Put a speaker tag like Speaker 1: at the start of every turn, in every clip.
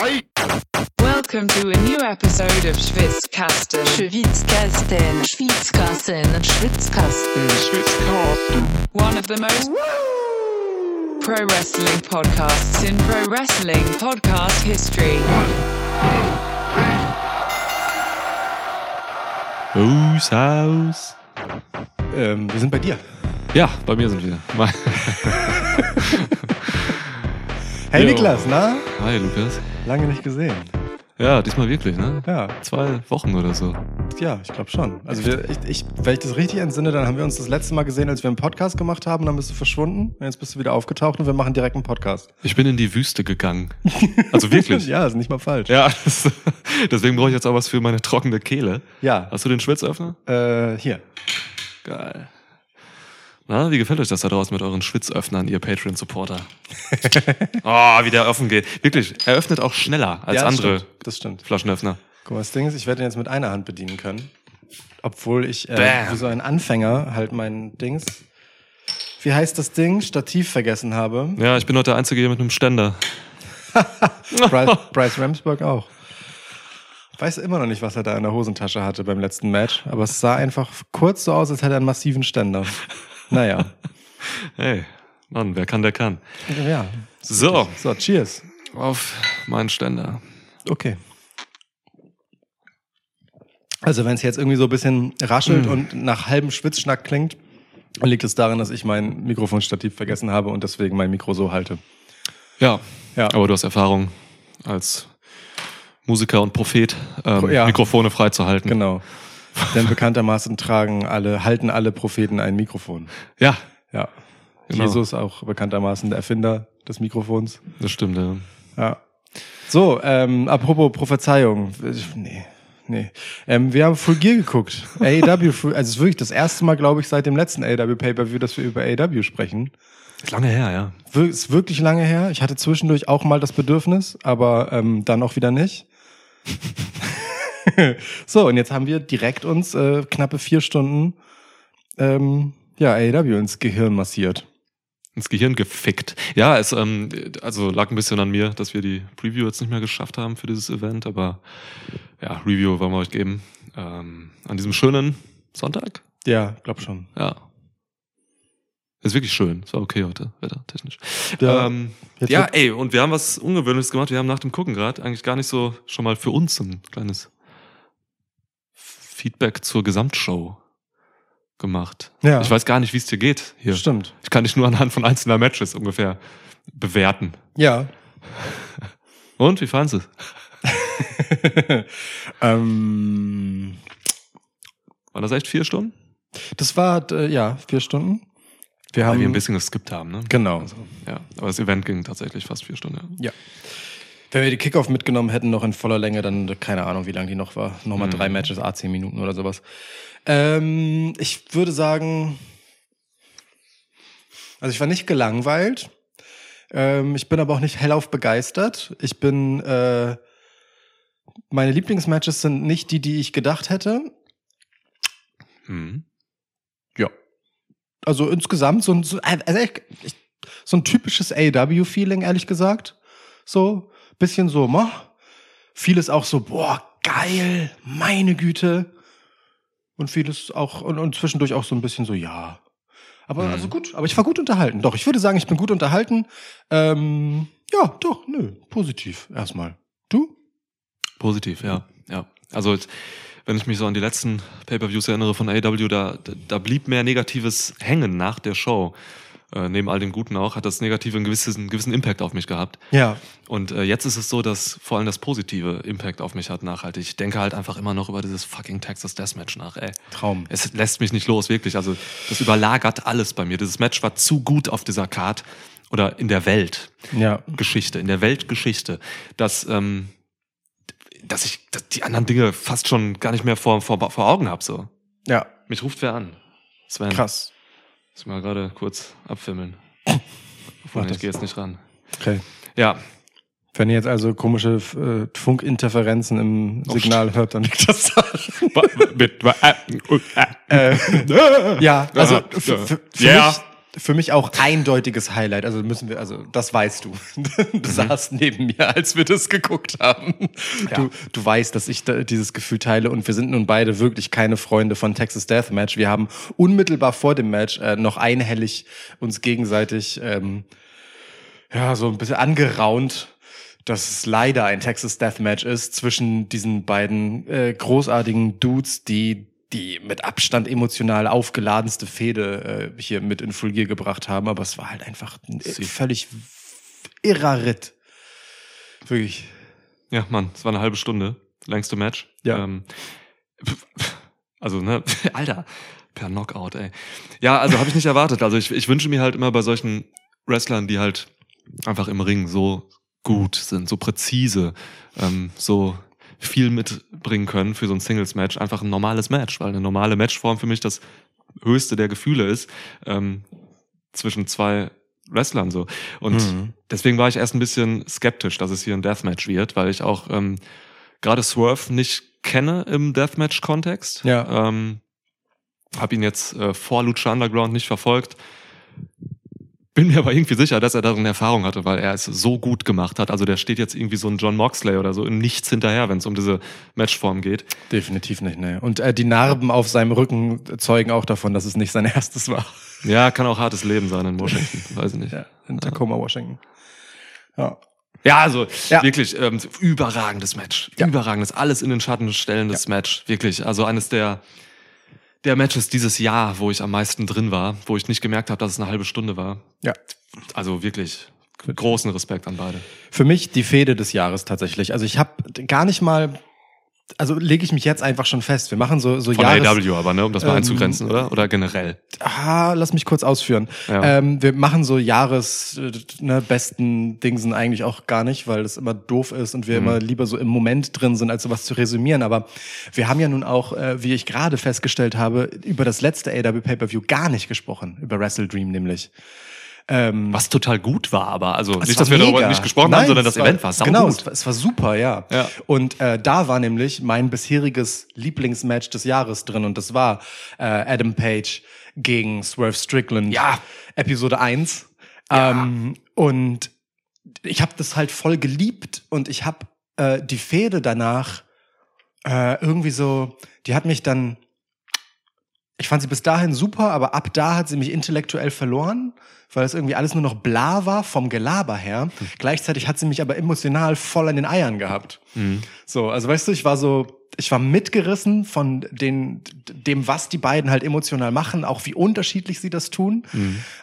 Speaker 1: Welcome to a new episode of Schwitzkasten.
Speaker 2: Schwitzkasten, Schwitzkasten, Schwitzkasten.
Speaker 1: One of the most pro wrestling podcasts in pro wrestling podcast history.
Speaker 3: Aus, aus.
Speaker 4: Ähm, wir sind bei dir.
Speaker 3: Ja, bei mir sind wir.
Speaker 4: Hey
Speaker 3: Jo.
Speaker 4: Niklas, na?
Speaker 3: Hi, Lukas.
Speaker 4: Lange nicht gesehen.
Speaker 3: Ja, diesmal wirklich, ne?
Speaker 4: Ja,
Speaker 3: Zwei Wochen oder so.
Speaker 4: ja, ich glaube schon. Also wir, ich, ich, wenn ich das richtig entsinne, dann haben wir uns das letzte Mal gesehen, als wir einen Podcast gemacht haben, dann bist du verschwunden und jetzt bist du wieder aufgetaucht und wir machen direkt einen Podcast.
Speaker 3: Ich bin in die Wüste gegangen. Also wirklich.
Speaker 4: ja, ist nicht mal falsch.
Speaker 3: Ja, das, deswegen brauche ich jetzt auch was für meine trockene Kehle.
Speaker 4: Ja.
Speaker 3: Hast du den Schwitzöffner?
Speaker 4: Äh, hier.
Speaker 3: Geil. Na, wie gefällt euch das da draußen mit euren Schwitzöffnern, ihr Patreon-Supporter? oh, wie der offen geht. Wirklich, er öffnet auch schneller als
Speaker 4: ja, das
Speaker 3: andere
Speaker 4: Stimmt. Das stimmt.
Speaker 3: Flaschenöffner.
Speaker 4: Guck mal, das Ding ist, ich werde den jetzt mit einer Hand bedienen können. Obwohl ich äh, wie so ein Anfänger halt mein Dings. Wie heißt das Ding? Stativ vergessen habe.
Speaker 3: Ja, ich bin heute der Einzige hier mit einem Ständer.
Speaker 4: Bryce, Bryce Ramsburg auch. Weiß immer noch nicht, was er da in der Hosentasche hatte beim letzten Match, aber es sah einfach kurz so aus, als hätte er einen massiven Ständer. Naja.
Speaker 3: Hey, Mann, wer kann, der kann.
Speaker 4: Ja.
Speaker 3: So,
Speaker 4: So, cheers.
Speaker 3: auf meinen Ständer.
Speaker 4: Okay. Also, wenn es jetzt irgendwie so ein bisschen raschelt
Speaker 3: Mm.
Speaker 4: und nach halbem Schwitzschnack klingt, liegt es daran, dass ich mein Mikrofonstativ vergessen habe und deswegen mein Mikro so halte.
Speaker 3: Ja,
Speaker 4: Ja.
Speaker 3: aber du hast Erfahrung als Musiker und Prophet, ähm,
Speaker 4: Ja.
Speaker 3: Mikrofone freizuhalten.
Speaker 4: Genau. Denn bekanntermaßen tragen alle, halten alle Propheten ein Mikrofon.
Speaker 3: Ja,
Speaker 4: Ja.
Speaker 3: Genau.
Speaker 4: Jesus auch bekanntermaßen der Erfinder des Mikrofons.
Speaker 3: das stimmt. Ja.
Speaker 4: Ja. So, ähm, apropos Prophezeiung. Nee, nee. Ähm, wir haben Full Gear geguckt. AEW, also es ist wirklich das erste Mal, glaube ich, seit dem letzten AEW Pay-Per-View, dass wir über AEW sprechen.
Speaker 3: Ist lange her, ja.
Speaker 4: Wir- Ist wirklich lange her. Ich hatte zwischendurch auch mal das Bedürfnis, aber ähm, dann auch wieder nicht. so, und jetzt haben wir direkt uns äh, knappe vier Stunden ähm, ja, AEW ins Gehirn massiert.
Speaker 3: Ins Gehirn gefickt. Ja, es ähm, also lag ein bisschen an mir, dass wir die Preview jetzt nicht mehr geschafft haben für dieses Event, aber ja, Review wollen wir euch geben. Ähm, an diesem schönen Sonntag.
Speaker 4: Ja, glaub schon.
Speaker 3: Ja. Ist wirklich schön. Es war okay heute, wettertechnisch.
Speaker 4: Ja.
Speaker 3: ähm, ja, ey, und wir haben was Ungewöhnliches gemacht. Wir haben nach dem Gucken gerade eigentlich gar nicht so schon mal für uns ein kleines Feedback zur Gesamtshow gemacht.
Speaker 4: Ja.
Speaker 3: Ich weiß gar nicht, wie es dir geht hier.
Speaker 4: Stimmt.
Speaker 3: Ich kann dich nur anhand von einzelner Matches ungefähr bewerten.
Speaker 4: Ja.
Speaker 3: Und, wie fandest du es?
Speaker 4: ähm,
Speaker 3: Waren das echt vier Stunden?
Speaker 4: das war, äh, ja, vier Stunden. Wir
Speaker 3: Weil
Speaker 4: haben
Speaker 3: wir ein bisschen geskippt haben, ne?
Speaker 4: Genau.
Speaker 3: Also, ja, aber das Event ging tatsächlich fast vier Stunden. Ja.
Speaker 4: Ja. Wenn wir die Kickoff mitgenommen hätten, noch in voller Länge, dann keine Ahnung, wie lang die noch war. Nochmal
Speaker 3: Mhm.
Speaker 4: drei Matches, a 10 Minuten oder sowas. Ähm, ich würde sagen, also ich war nicht gelangweilt. Ähm, ich bin aber auch nicht hellauf begeistert. Ich bin, äh, meine Lieblingsmatches sind nicht die, die ich gedacht hätte.
Speaker 3: Mhm.
Speaker 4: Ja. Also insgesamt so ein, so, also echt, ich- so ein typisches AW-Feeling, ehrlich gesagt. So, bisschen so, ma. Vieles auch so, boah, geil, meine Güte. Und vieles auch, und, und zwischendurch auch so ein bisschen so, ja. Aber
Speaker 3: Mhm.
Speaker 4: also gut, aber ich war gut unterhalten. Doch, ich würde sagen, ich bin gut unterhalten. Ähm, ja, doch, nö, positiv erstmal. Du?
Speaker 3: Positiv, ja. ja. Also jetzt, wenn ich mich so an die letzten Pay-Per-Views erinnere von AEW, da, da, da blieb mehr Negatives hängen nach der Show. Äh, neben all dem Guten auch, hat das Negative einen gewissen, einen gewissen Impact auf mich gehabt.
Speaker 4: Ja.
Speaker 3: Und äh, jetzt ist es so, dass vor allem das Positive Impact auf mich hat nachhaltig. Ich denke halt einfach immer noch über dieses fucking Texas Deathmatch nach, ey.
Speaker 4: Traum.
Speaker 3: Es lässt mich nicht los, wirklich. Also das überlagert alles bei mir. Dieses Match war zu gut auf dieser Card oder in der Welt.
Speaker 4: Ja.
Speaker 3: Geschichte, in der Weltgeschichte, dass, ähm, dass ich dass die anderen Dinge fast schon gar nicht mehr vor, vor, vor Augen habe. So.
Speaker 4: Ja.
Speaker 3: Mich ruft wer an. Sven.
Speaker 4: Krass.
Speaker 3: Muss mal gerade kurz abfimmeln.
Speaker 4: Mach
Speaker 3: ich gehe jetzt nicht ran.
Speaker 4: Okay.
Speaker 3: Ja,
Speaker 4: Wenn ihr jetzt also komische äh, Funkinterferenzen im Signal hört, dann liegt das daran. Ja, also für, für, für
Speaker 3: Ja.
Speaker 4: mich für mich auch eindeutiges Highlight. Also müssen wir, also das weißt du. Du saßt neben mir, als wir das geguckt haben. Du, du weißt, dass ich da dieses Gefühl teile und wir sind nun beide wirklich keine Freunde von Texas Deathmatch. Wir haben unmittelbar vor dem Match äh, noch einhellig uns gegenseitig ähm, ja so ein bisschen angeraunt, dass es leider ein Texas Deathmatch ist zwischen diesen beiden äh, großartigen Dudes, die die mit Abstand emotional aufgeladenste Fehde äh, hier mit in Fulgier gebracht haben, aber es war halt einfach ein
Speaker 3: Sie-
Speaker 4: völlig irrer Ritt. Wirklich.
Speaker 3: Ja, Mann, es war eine halbe Stunde. Längste Match.
Speaker 4: Ja.
Speaker 3: Ähm, also, ne, Alter, per Knockout, ey. Ja, also habe ich nicht erwartet. Also ich, ich wünsche mir halt immer bei solchen Wrestlern, die halt einfach im Ring so gut sind, so präzise, ähm, so viel mitbringen können für so ein Singles-Match, einfach ein normales Match, weil eine normale Matchform für mich das höchste der Gefühle ist, ähm, zwischen zwei Wrestlern so. Und
Speaker 4: Mhm.
Speaker 3: deswegen war ich erst ein bisschen skeptisch, dass es hier ein Deathmatch wird, weil ich auch ähm, gerade Swerve nicht kenne im Deathmatch-Kontext.
Speaker 4: Ja.
Speaker 3: Ähm, hab ihn jetzt äh, vor Lucha Underground nicht verfolgt. Bin mir aber irgendwie sicher, dass er darin Erfahrung hatte, weil er es so gut gemacht hat. Also der steht jetzt irgendwie so ein John Moxley oder so im Nichts hinterher, wenn es um diese Matchform geht.
Speaker 4: Definitiv nicht, ne. Und äh, die Narben auf seinem Rücken zeugen auch davon, dass es nicht sein erstes war.
Speaker 3: Ja, kann auch hartes Leben sein in Washington, weiß ich nicht.
Speaker 4: Ja, in Tacoma, Washington. Ja.
Speaker 3: Ja, also
Speaker 4: Ja.
Speaker 3: wirklich ähm, überragendes Match.
Speaker 4: Ja.
Speaker 3: Überragendes, alles in den Schatten stellendes Match. Wirklich. Also eines der, der Matches dieses Jahr, wo ich am meisten drin war, wo ich nicht gemerkt habe, dass es eine halbe Stunde war.
Speaker 4: Ja.
Speaker 3: Also wirklich großen Respekt an beide.
Speaker 4: Für mich die Fehde des Jahres tatsächlich. Also ich habe gar nicht mal, also lege ich mich jetzt einfach schon fest. Wir machen so so
Speaker 3: Von
Speaker 4: Jahres.
Speaker 3: AW aber, ne, um das mal
Speaker 4: Ähm,
Speaker 3: einzugrenzen, oder? Oder generell.
Speaker 4: Ah, lass mich kurz ausführen.
Speaker 3: Ja.
Speaker 4: Ähm, wir machen so Jahres äh, ne, besten Dingsen eigentlich auch gar nicht, weil das immer doof ist und wir
Speaker 3: Mhm.
Speaker 4: immer lieber so im Moment drin sind, als sowas zu resümieren. Aber wir haben ja nun auch, äh, wie ich gerade festgestellt habe, über das letzte AW Pay-Per-View gar nicht gesprochen, über Wrestle Dream nämlich. Ähm,
Speaker 3: Was total gut war, aber also nicht,
Speaker 4: war
Speaker 3: dass wir darüber
Speaker 4: mega.
Speaker 3: nicht gesprochen
Speaker 4: Nein,
Speaker 3: haben, sondern das Event war sau
Speaker 4: Genau, es war, es war super, ja.
Speaker 3: Ja.
Speaker 4: Und äh, da war nämlich mein bisheriges Lieblingsmatch des Jahres drin und das war äh, Adam Page gegen Swerve Strickland.
Speaker 3: Ja.
Speaker 4: Episode 1. Ähm, und ich habe das halt voll geliebt und ich habe äh, die Fehde danach äh, irgendwie so, die hat mich dann, ich fand sie bis dahin super, aber ab da hat sie mich intellektuell verloren, weil es irgendwie alles nur noch bla war vom Gelaber her. Gleichzeitig hat sie mich aber emotional voll an den Eiern gehabt. So, also weißt du, ich war so, ich war mitgerissen von den, dem, was die beiden halt emotional machen, auch wie unterschiedlich sie das tun.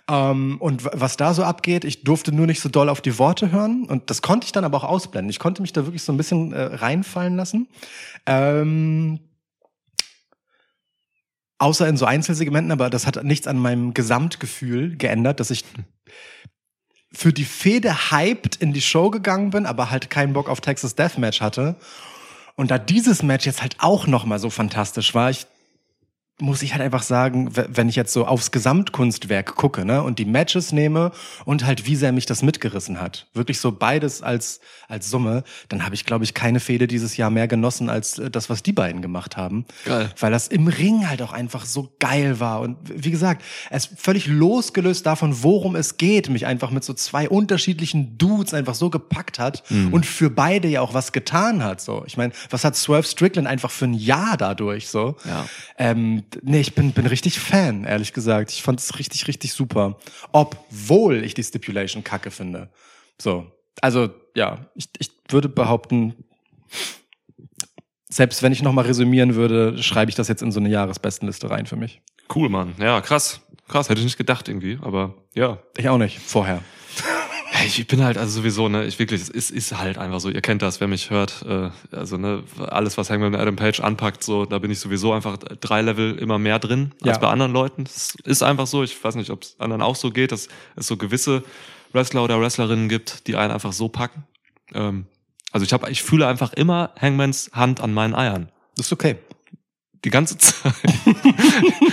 Speaker 4: Ähm, und was da so abgeht, ich durfte nur nicht so doll auf die Worte hören. Und das konnte ich dann aber auch ausblenden. Ich konnte mich da wirklich so ein bisschen äh, reinfallen lassen. Ähm, außer in so Einzelsegmenten, aber das hat nichts an meinem Gesamtgefühl geändert, dass ich für die Fehde hyped in die Show gegangen bin, aber halt keinen Bock auf Texas Deathmatch hatte. Und da dieses Match jetzt halt auch noch mal so fantastisch war, ich muss ich halt einfach sagen, wenn ich jetzt so aufs Gesamtkunstwerk gucke, ne, und die Matches nehme und halt wie sehr mich das mitgerissen hat, wirklich so beides als als Summe, dann habe ich glaube ich keine Fehde dieses Jahr mehr genossen als äh, das, was die beiden gemacht haben,
Speaker 3: Geil.
Speaker 4: weil das im Ring halt auch einfach so geil war und wie gesagt, es völlig losgelöst davon, worum es geht, mich einfach mit so zwei unterschiedlichen Dudes einfach so gepackt hat und für beide ja auch was getan hat, so. Ich meine, was hat Swerve Strickland einfach für ein Jahr dadurch, so?
Speaker 3: Ja.
Speaker 4: Ähm, nee, ich bin, bin richtig Fan, ehrlich gesagt. Ich fand es richtig, richtig super. Obwohl ich die Stipulation kacke finde. So. Also, ja, ich, ich würde behaupten, selbst wenn ich nochmal resümieren würde, schreibe ich das jetzt in so eine Jahresbestenliste rein für mich.
Speaker 3: Cool, Mann. Ja, krass. Krass, hätte ich nicht gedacht irgendwie, aber ja.
Speaker 4: Ich auch nicht, vorher.
Speaker 3: Ich bin halt also sowieso, ne, ich wirklich, es ist, ist halt einfach so, ihr kennt das, wer mich hört, äh, also ne, alles, was Hangman Adam Page anpackt, so, da bin ich sowieso einfach drei Level immer mehr drin als
Speaker 4: Ja.
Speaker 3: bei anderen Leuten. Das ist einfach so, ich weiß nicht, ob es anderen auch so geht, dass es so gewisse Wrestler oder Wrestlerinnen gibt, die einen einfach so packen. Ähm, also ich habe, ich fühle einfach immer Hangmans Hand an meinen Eiern.
Speaker 4: Das ist okay.
Speaker 3: Die ganze Zeit.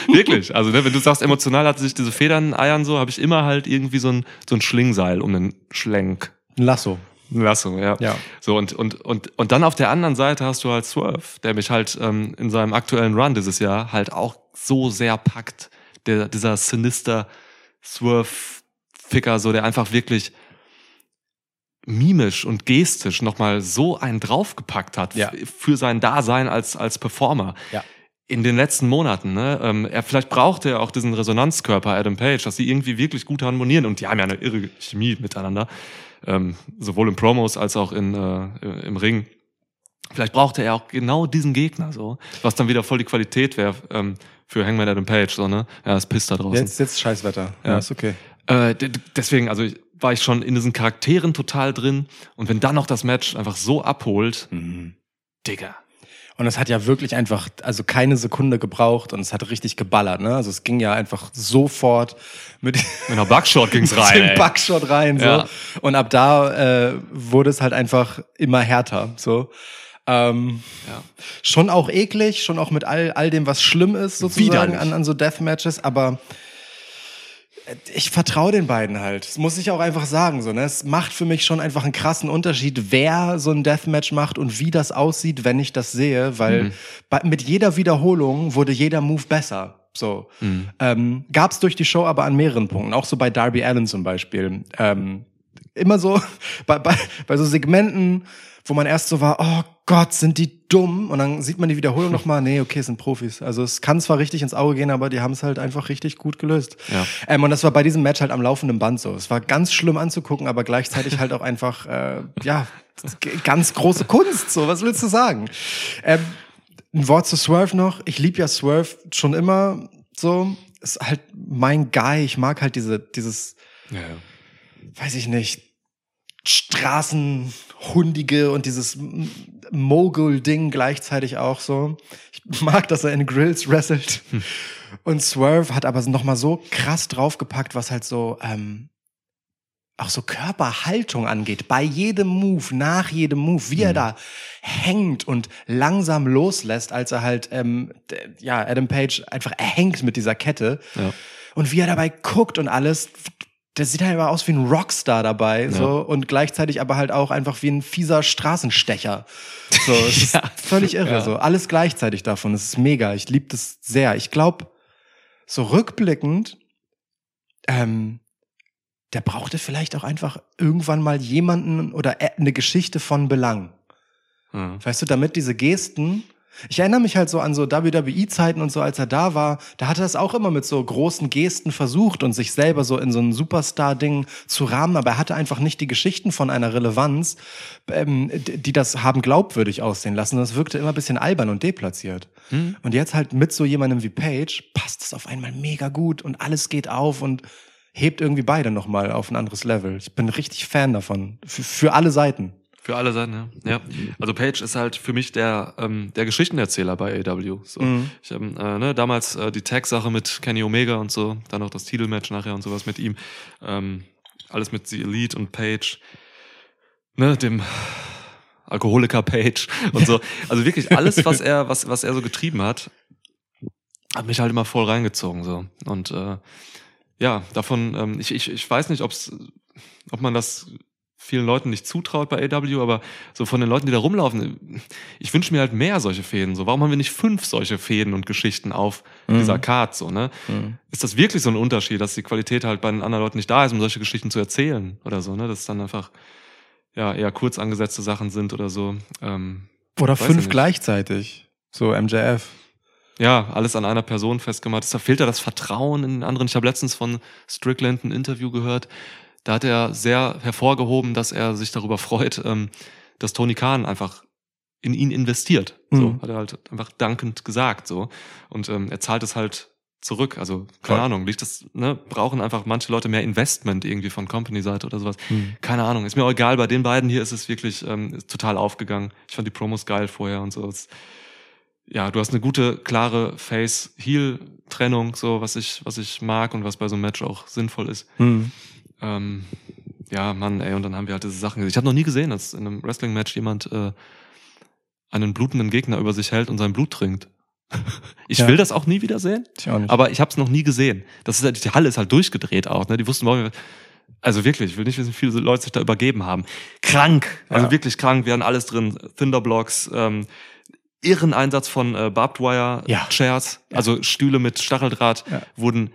Speaker 3: Wirklich. Also, ne, wenn du sagst, emotional hat sich diese Federn eiern so, habe ich immer halt irgendwie so ein, so ein Schlingseil um den Schlenk.
Speaker 4: Ein Lasso.
Speaker 3: Eine Lasso, ja.
Speaker 4: Ja.
Speaker 3: So, und, und, und, und dann auf der anderen Seite hast du halt Swerve, der mich halt ähm, in seinem aktuellen Run dieses Jahr halt auch so sehr packt. Der, dieser Sinister Swerve-Ficker, so, der einfach wirklich mimisch und gestisch nochmal so einen draufgepackt hat
Speaker 4: Ja.
Speaker 3: für sein Dasein als, als Performer.
Speaker 4: Ja.
Speaker 3: In den letzten Monaten, ne? Ähm, er vielleicht brauchte er auch diesen Resonanzkörper Adam Page, dass sie irgendwie wirklich gut harmonieren und die haben ja eine irre Chemie miteinander, ähm, sowohl in Promos als auch in, äh, im Ring. Vielleicht brauchte er auch genau diesen Gegner, so, was dann wieder voll die Qualität wäre ähm, für Hangman Adam Page, so ne? Ja, es pisst da draußen.
Speaker 4: Jetzt, jetzt Scheißwetter. Ja,
Speaker 3: Ja.
Speaker 4: ist okay.
Speaker 3: Äh, deswegen, also ich, war ich schon in diesen Charakteren total drin. Und wenn dann noch das Match einfach so abholt, Digga.
Speaker 4: Und es hat ja wirklich einfach, also keine Sekunde gebraucht und es hat richtig geballert, ne? Also es ging ja einfach sofort mit,
Speaker 3: Mit einer Buckshot ging's
Speaker 4: mit
Speaker 3: rein.
Speaker 4: dem
Speaker 3: ey.
Speaker 4: Backshot rein, so.
Speaker 3: Ja.
Speaker 4: Und ab da äh, wurde es halt einfach immer härter, so. Ähm,
Speaker 3: Ja.
Speaker 4: Schon auch eklig, schon auch mit all, all dem, was schlimm ist, sozusagen an, an so Deathmatches, aber ich vertraue den beiden halt. Das muss ich auch einfach sagen. So, ne? Es macht für mich schon einfach einen krassen Unterschied, wer so ein Deathmatch macht und wie das aussieht, wenn ich das sehe, weil bei, mit jeder Wiederholung wurde jeder Move besser. So ähm, gab es durch die Show aber an mehreren Punkten, auch so bei Darby Allen zum Beispiel. Ähm, immer so bei, bei, bei so Segmenten, wo man erst so war, oh Gott, sind die dumm. Und dann sieht man die Wiederholung nochmal, nee, okay, es sind Profis. Also es kann zwar richtig ins Auge gehen, aber die haben es halt einfach richtig gut gelöst.
Speaker 3: Ja.
Speaker 4: Ähm, und das war bei diesem Match halt am laufenden Band so. Es war ganz schlimm anzugucken, aber gleichzeitig halt auch einfach, äh, ja, ganz große Kunst. So, was willst du sagen? Ähm, ein Wort zu Swerve noch. Ich lieb ja Swerve schon immer so. Ist halt mein Guy. Ich mag halt diese, dieses,
Speaker 3: Ja,
Speaker 4: weiß ich nicht, Straßenhundige und dieses Mogul-Ding gleichzeitig auch so. Ich mag, dass er in Grills wrestelt. Und Swerve hat aber noch mal so krass draufgepackt, was halt so ähm, auch so Körperhaltung angeht. Bei jedem Move, nach jedem Move, wie er da hängt und langsam loslässt, als er halt, ähm, ja, Adam Page einfach hängt mit dieser Kette.
Speaker 3: Ja.
Speaker 4: Und wie er dabei guckt und alles, der sieht halt aber aus wie ein Rockstar dabei, so, und gleichzeitig aber halt auch einfach wie ein fieser Straßenstecher. So, es ist völlig irre,
Speaker 3: Ja.
Speaker 4: so. Alles gleichzeitig davon. Es ist mega. Ich liebe das sehr. Ich glaube, so rückblickend, ähm, der brauchte vielleicht auch einfach irgendwann mal jemanden oder äh, eine Geschichte von Belang.
Speaker 3: Ja.
Speaker 4: Weißt du, damit diese Gesten. Ich erinnere mich halt so an so WWE-Zeiten und so, als er da war, da hat er das auch immer mit so großen Gesten versucht und sich selber so in so ein Superstar-Ding zu rahmen, aber er hatte einfach nicht die Geschichten von einer Relevanz, ähm, die das haben glaubwürdig aussehen lassen. Das wirkte immer ein bisschen albern und deplatziert. Und jetzt halt mit so jemandem wie Paige passt es auf einmal mega gut und alles geht auf und hebt irgendwie beide nochmal auf ein anderes Level. Ich bin richtig Fan davon. Für, für alle Seiten.
Speaker 3: Für alle Seiten, ja. ja. Also Page ist halt für mich der, ähm, der Geschichtenerzähler bei AW. So.
Speaker 4: Mhm.
Speaker 3: Ich habe äh, ne, damals äh, die Tag-Sache mit Kenny Omega und so, dann auch das Titelmatch nachher und sowas mit ihm. Ähm, alles mit The Elite und Page. Ne, dem Alkoholiker Page und so. Also wirklich alles, was er, was, was er so getrieben hat, hat mich halt immer voll reingezogen. so Und äh, ja, davon, ähm, ich, ich, ich weiß nicht, ob's, ob man das vielen Leuten nicht zutraut bei AW, aber so von den Leuten, die da rumlaufen, ich wünsche mir halt mehr solche Fäden. So, warum haben wir nicht fünf solche Fäden und Geschichten auf dieser Card? So, ne? Ist das wirklich so ein Unterschied, dass die Qualität halt bei den anderen Leuten nicht da ist, um solche Geschichten zu erzählen oder so, ne? Dass es dann einfach ja eher kurz angesetzte Sachen sind oder so. Ähm,
Speaker 4: Oder fünf gleichzeitig. So MJF.
Speaker 3: ja, alles an einer Person festgemacht. Da fehlt ja das Vertrauen in den anderen. Ich habe letztens von Strickland ein Interview gehört. Da hat er sehr hervorgehoben, dass er sich darüber freut, ähm, dass Tony Khan einfach in ihn investiert. So
Speaker 4: Mhm.
Speaker 3: hat er halt einfach dankend gesagt. So und ähm, er zahlt es halt zurück. Also keine
Speaker 4: Voll.
Speaker 3: Ahnung, liegt das ne, brauchen einfach manche Leute mehr Investment irgendwie von Company-Seite oder sowas.
Speaker 4: Mhm.
Speaker 3: Keine Ahnung, ist mir auch egal. Bei den beiden hier ist es wirklich ähm, total aufgegangen. Ich fand die Promos geil vorher und so. Es, ja, du hast eine gute, klare Face-Heel-Trennung, so was ich, was ich mag und was bei so einem Match auch sinnvoll ist.
Speaker 4: Mhm.
Speaker 3: Ähm, ja, Mann, ey, und dann haben wir halt diese Sachen gesehen. Ich habe noch nie gesehen, dass in einem Wrestling-Match jemand äh, einen blutenden Gegner über sich hält und sein Blut trinkt. Ich
Speaker 4: Ja.
Speaker 3: will das auch nie wieder sehen,
Speaker 4: Ich auch nicht.
Speaker 3: aber ich habe es noch nie gesehen. Das ist halt, die Halle ist halt durchgedreht auch, ne? Die wussten morgen, also wirklich, ich will nicht wissen, wie viele Leute sich da übergeben haben. Krank, also
Speaker 4: Ja.
Speaker 3: wirklich krank, wir hatten alles drin. Thunderblocks, ähm, irren Einsatz von äh, Barbed Wire
Speaker 4: Ja.
Speaker 3: Chairs, also Stühle mit Stacheldraht wurden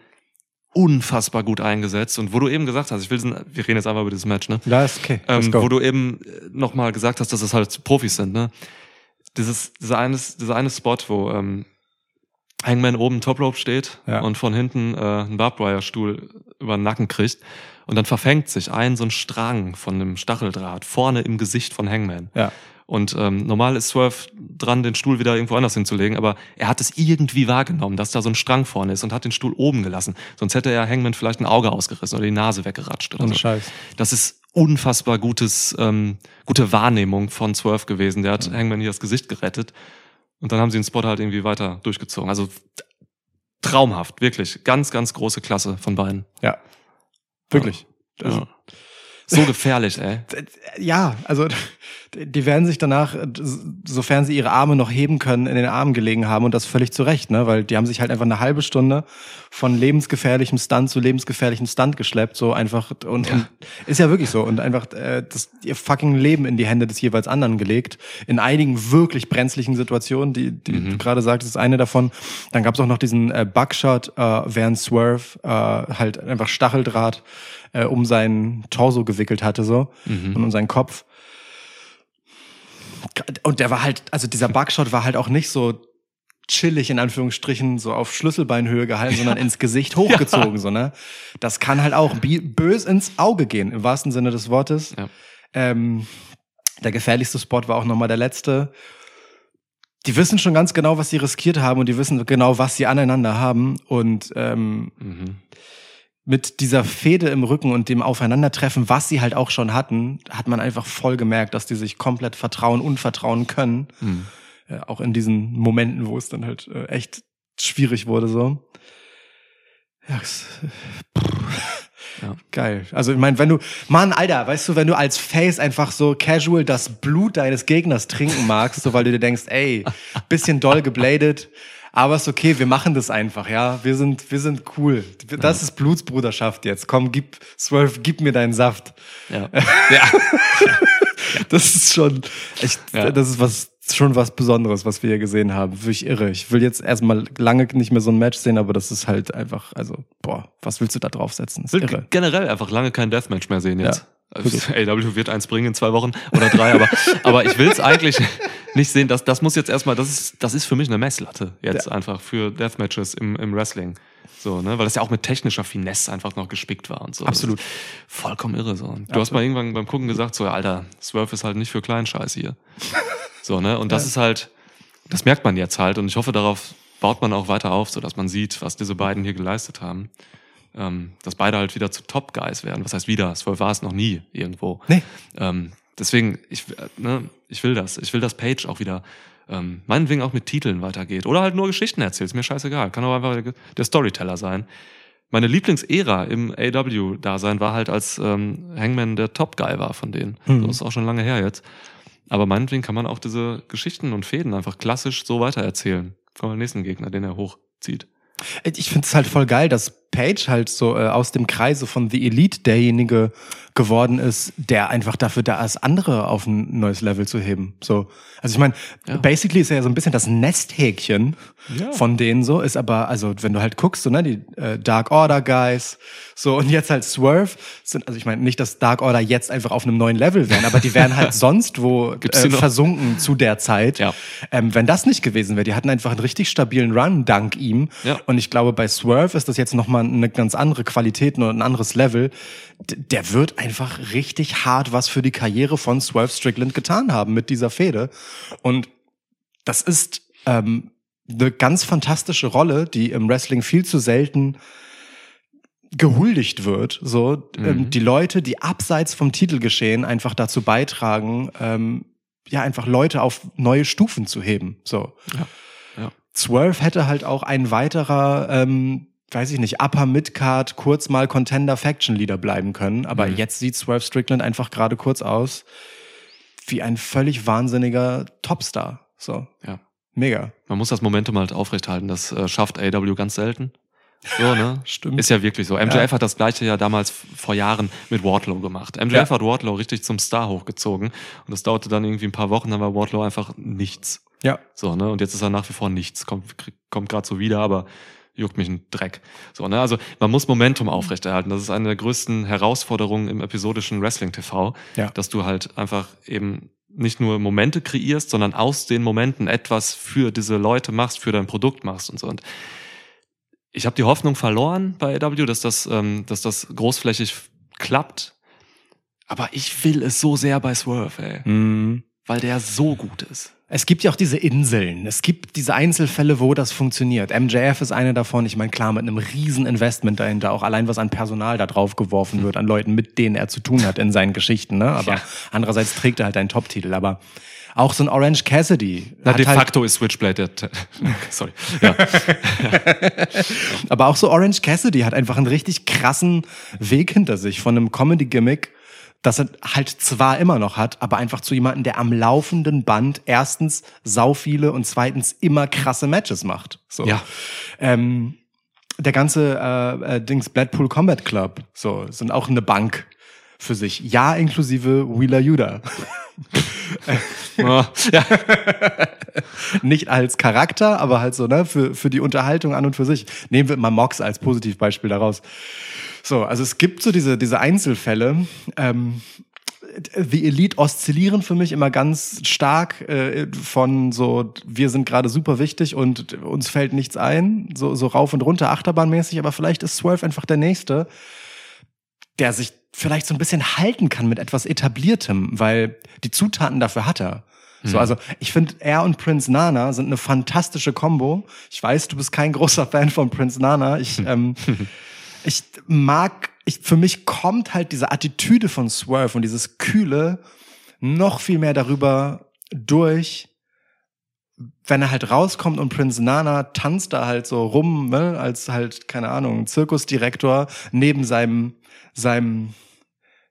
Speaker 3: unfassbar gut eingesetzt und wo du eben gesagt hast, ich will, wir reden jetzt einfach über dieses Match, ne?
Speaker 4: Ja, ist okay.
Speaker 3: Ähm, wo du eben nochmal gesagt hast, dass es halt Profis sind, ne? Dieses, dieser eine, dieser eine Spot, wo ähm, Hangman oben Top Rope steht
Speaker 4: Ja.
Speaker 3: und von hinten äh, einen Barbed Wire Stuhl über den Nacken kriegt und dann verfängt sich ein so ein Strang von einem Stacheldraht vorne im Gesicht von Hangman.
Speaker 4: ja.
Speaker 3: Und ähm, normal ist Swerve dran, den Stuhl wieder irgendwo anders hinzulegen, aber er hat es irgendwie wahrgenommen, dass da so ein Strang vorne ist und hat den Stuhl oben gelassen. Sonst hätte er Hangman vielleicht ein Auge ausgerissen oder die Nase weggeratscht oder
Speaker 4: Ohne
Speaker 3: so.
Speaker 4: Scheiß.
Speaker 3: Das ist unfassbar gutes, ähm, gute Wahrnehmung von Swerve gewesen. Der hat Hangman hier das Gesicht gerettet. Und dann haben sie den Spot halt irgendwie weiter durchgezogen. Also traumhaft, wirklich. Ganz, ganz große Klasse von beiden.
Speaker 4: Ja. Wirklich. Also,
Speaker 3: Ja. So gefährlich, ey.
Speaker 4: ja, also die werden sich danach, sofern sie ihre Arme noch heben können, in den Armen gelegen haben und das völlig zu Recht, ne? Weil die haben sich halt einfach eine halbe Stunde von lebensgefährlichem Stunt zu lebensgefährlichem Stunt geschleppt, so einfach und,
Speaker 3: Ja.
Speaker 4: und ist ja wirklich so und einfach äh, das ihr fucking Leben in die Hände des jeweils anderen gelegt. In einigen wirklich brenzlichen Situationen, die, die
Speaker 3: Mhm.
Speaker 4: du gerade sagtest, ist eine davon. Dann gab es auch noch diesen äh, Buckshot, äh, während Swerve äh, halt einfach Stacheldraht äh, um seinen Torso gewickelt hatte so
Speaker 3: Mhm.
Speaker 4: und um seinen Kopf. Und der war halt, also dieser Bugshot war halt auch nicht so chillig in Anführungsstrichen so auf Schlüsselbeinhöhe gehalten, sondern ins Gesicht hochgezogen, so ne. Das kann halt auch bös ins Auge gehen im wahrsten Sinne des Wortes.
Speaker 3: Ja.
Speaker 4: Ähm, der gefährlichste Spot war auch nochmal der letzte. Die wissen schon ganz genau, was sie riskiert haben und die wissen genau, was sie aneinander haben und ähm,
Speaker 3: Mhm.
Speaker 4: Mit dieser Fehde im Rücken und dem Aufeinandertreffen, was sie halt auch schon hatten, hat man einfach voll gemerkt, dass die sich komplett vertrauen und vertrauen können.
Speaker 3: Mhm.
Speaker 4: Äh, auch in diesen Momenten, wo es dann halt äh, echt schwierig wurde, so. Ja,
Speaker 3: Ja.
Speaker 4: Geil. Also ich meine, wenn du, Mann, Alter, weißt du, wenn du als Face einfach so casual das Blut deines Gegners trinken magst, so weil du dir denkst, ey, bisschen doll gebladet, aber ist okay, wir machen das einfach, ja. Wir sind, wir sind cool. Das ist Blutsbruderschaft jetzt. Komm, gib, Swerve, gib mir deinen Saft.
Speaker 3: Ja. ja.
Speaker 4: Das ist schon, echt,
Speaker 3: Ja.
Speaker 4: das ist was, schon was Besonderes, was wir hier gesehen haben. Wirklich irre. Ich will jetzt erstmal lange nicht mehr so ein Match sehen, aber das ist halt einfach, also, boah, was willst du da draufsetzen? Ist
Speaker 3: will
Speaker 4: irre.
Speaker 3: generell einfach lange kein Deathmatch mehr sehen jetzt.
Speaker 4: Ja,
Speaker 3: AW wird eins bringen in zwei Wochen oder drei, aber, aber ich will es eigentlich nicht sehen. Das, das muss jetzt erstmal, das ist, das ist für mich eine Messlatte jetzt
Speaker 4: Ja.
Speaker 3: einfach für Deathmatches im, im Wrestling. So, ne? Weil das ja auch mit technischer Finesse einfach noch gespickt war und so.
Speaker 4: Absolut.
Speaker 3: Vollkommen irre so. Du hast
Speaker 4: Absolut.
Speaker 3: mal irgendwann beim Gucken gesagt, so, ja, Alter, Swerve ist halt nicht für Kleinscheiß hier. so, ne? Und das ist halt, das merkt man jetzt halt und ich hoffe, darauf baut man auch weiter auf, so dass man sieht, was diese beiden hier geleistet haben. Ähm, dass beide halt wieder zu Top-Guys werden. Was heißt wieder? Swerve war es noch nie irgendwo.
Speaker 4: Nee.
Speaker 3: Ähm, deswegen, ich, äh, ne, ich will das. Ich will, dass Page auch wieder, ähm, meinetwegen auch mit Titeln weitergeht. Oder halt nur Geschichten erzählt. Ist mir scheißegal. Kann auch einfach der Storyteller sein. Meine Lieblingsära im AW-Dasein war halt, als ähm, Hangman der Top-Guy war von denen.
Speaker 4: Mhm.
Speaker 3: Das ist auch schon lange her jetzt. Aber meinetwegen kann man auch diese Geschichten und Fäden einfach klassisch so weitererzählen. Von dem nächsten Gegner, den er hochzieht.
Speaker 4: Ich finde es halt voll geil, dass Page halt so äh, aus dem Kreise von The Elite derjenige geworden ist, der einfach dafür da ist, andere auf ein neues Level zu heben. So, also ich meine,
Speaker 3: Ja.
Speaker 4: basically ist er ja so ein bisschen das Nesthäkchen
Speaker 3: Ja.
Speaker 4: von denen so, ist aber, also wenn du halt guckst, so, ne, die äh, Dark Order Guys, so und jetzt halt Swerve, sind, also ich meine nicht, dass Dark Order jetzt einfach auf einem neuen Level wären, aber die wären halt sonst wo äh,
Speaker 3: noch?
Speaker 4: versunken zu der Zeit.
Speaker 3: Ja.
Speaker 4: Ähm, wenn das nicht gewesen wäre, die hatten einfach einen richtig stabilen Run dank ihm. Und ich glaube, bei Swerve ist das jetzt nochmal eine ganz andere Qualität und ein anderes Level. Der wird einfach richtig hart was für die Karriere von Swerve Strickland getan haben mit dieser Fehde. Und das ist ähm, eine ganz fantastische Rolle, die im Wrestling viel zu selten gehuldigt wird. So ähm,
Speaker 3: Mhm.
Speaker 4: die Leute, die abseits vom Titelgeschehen einfach dazu beitragen, ähm, ja einfach Leute auf neue Stufen zu heben. So.
Speaker 3: Ja. Ja.
Speaker 4: Swerve hätte halt auch ein weiterer, ähm, weiß ich nicht, Upper Midcard, kurz mal Contender Faction Leader bleiben können. Aber
Speaker 3: Mhm.
Speaker 4: jetzt sieht Swerve Strickland einfach gerade kurz aus wie ein völlig wahnsinniger Topstar. So.
Speaker 3: Ja.
Speaker 4: Mega.
Speaker 3: Man muss das Momentum halt aufrechthalten. Das äh, schafft AW ganz selten. So, ne?
Speaker 4: Stimmt.
Speaker 3: Ist ja wirklich so. MJF
Speaker 4: Ja.
Speaker 3: hat das gleiche ja damals vor Jahren mit Wardlow gemacht. MJF
Speaker 4: Ja.
Speaker 3: hat Wardlow richtig zum Star hochgezogen. Und das dauerte dann irgendwie ein paar Wochen, dann war Wardlow einfach nichts.
Speaker 4: Ja.
Speaker 3: So, ne? Und jetzt ist er nach wie vor nichts. Kommt, kommt gerade so wieder, aber juckt mich ein Dreck. So, ne? Also man muss Momentum aufrechterhalten. Das ist eine der größten Herausforderungen im episodischen Wrestling-TV,
Speaker 4: Ja.
Speaker 3: dass du halt einfach eben nicht nur Momente kreierst, sondern aus den Momenten etwas für diese Leute machst, für dein Produkt machst und so. Und ich habe die Hoffnung verloren bei AW, dass das, ähm, dass das großflächig klappt. Aber ich will es so sehr bei Swerve, ey,
Speaker 4: Mhm.
Speaker 3: Weil der so gut ist.
Speaker 4: Es gibt ja auch diese Inseln. Es gibt diese Einzelfälle, wo das funktioniert. MJF ist eine davon. Ich meine, klar, mit einem riesen Investment dahinter, auch allein was an Personal da drauf geworfen wird, an Leuten, mit denen er zu tun hat in seinen Geschichten. Ne? Aber
Speaker 3: Ja.
Speaker 4: andererseits trägt er halt einen Top-Titel. Aber auch so ein Orange Cassidy.
Speaker 3: Na, de
Speaker 4: halt,
Speaker 3: facto ist Switchblade der. Sorry. Ja.
Speaker 4: Aber auch so Orange Cassidy hat einfach einen richtig krassen Weg hinter sich von einem Comedy-Gimmick, das er halt zwar immer noch hat, aber einfach zu jemandem, der am laufenden Band erstens sau viele und zweitens immer krasse Matches macht. So.
Speaker 3: Ja.
Speaker 4: Ähm, der ganze äh, äh, Dings Blackpool Combat Club, so, sind auch eine Bank für sich. Ja, inklusive Wheeler Yuda.
Speaker 3: ja.
Speaker 4: Nicht als Charakter, aber halt so, ne, für, für die Unterhaltung an und für sich. Nehmen wir mal Mox als Positivbeispiel daraus. So, also es gibt so diese, diese Einzelfälle. Ähm, The Elite oszillieren für mich immer ganz stark äh, von so, wir sind gerade super wichtig und uns fällt nichts ein, so, so rauf und runter, achterbahnmäßig, aber vielleicht ist Swerve einfach der Nächste, der sich vielleicht so ein bisschen halten kann mit etwas Etabliertem, weil die Zutaten dafür hat er. So, also ich finde, er und Prince Nana sind eine fantastische Combo. Ich weiß, du bist kein großer Fan von Prince Nana. Ich, ähm, ich mag, ich, für mich kommt halt diese Attitüde von Swerve und dieses Kühle noch viel mehr darüber durch, wenn er halt rauskommt und Prince Nana tanzt da halt so rum, ne, als halt, keine Ahnung, Zirkusdirektor neben seinem, seinem,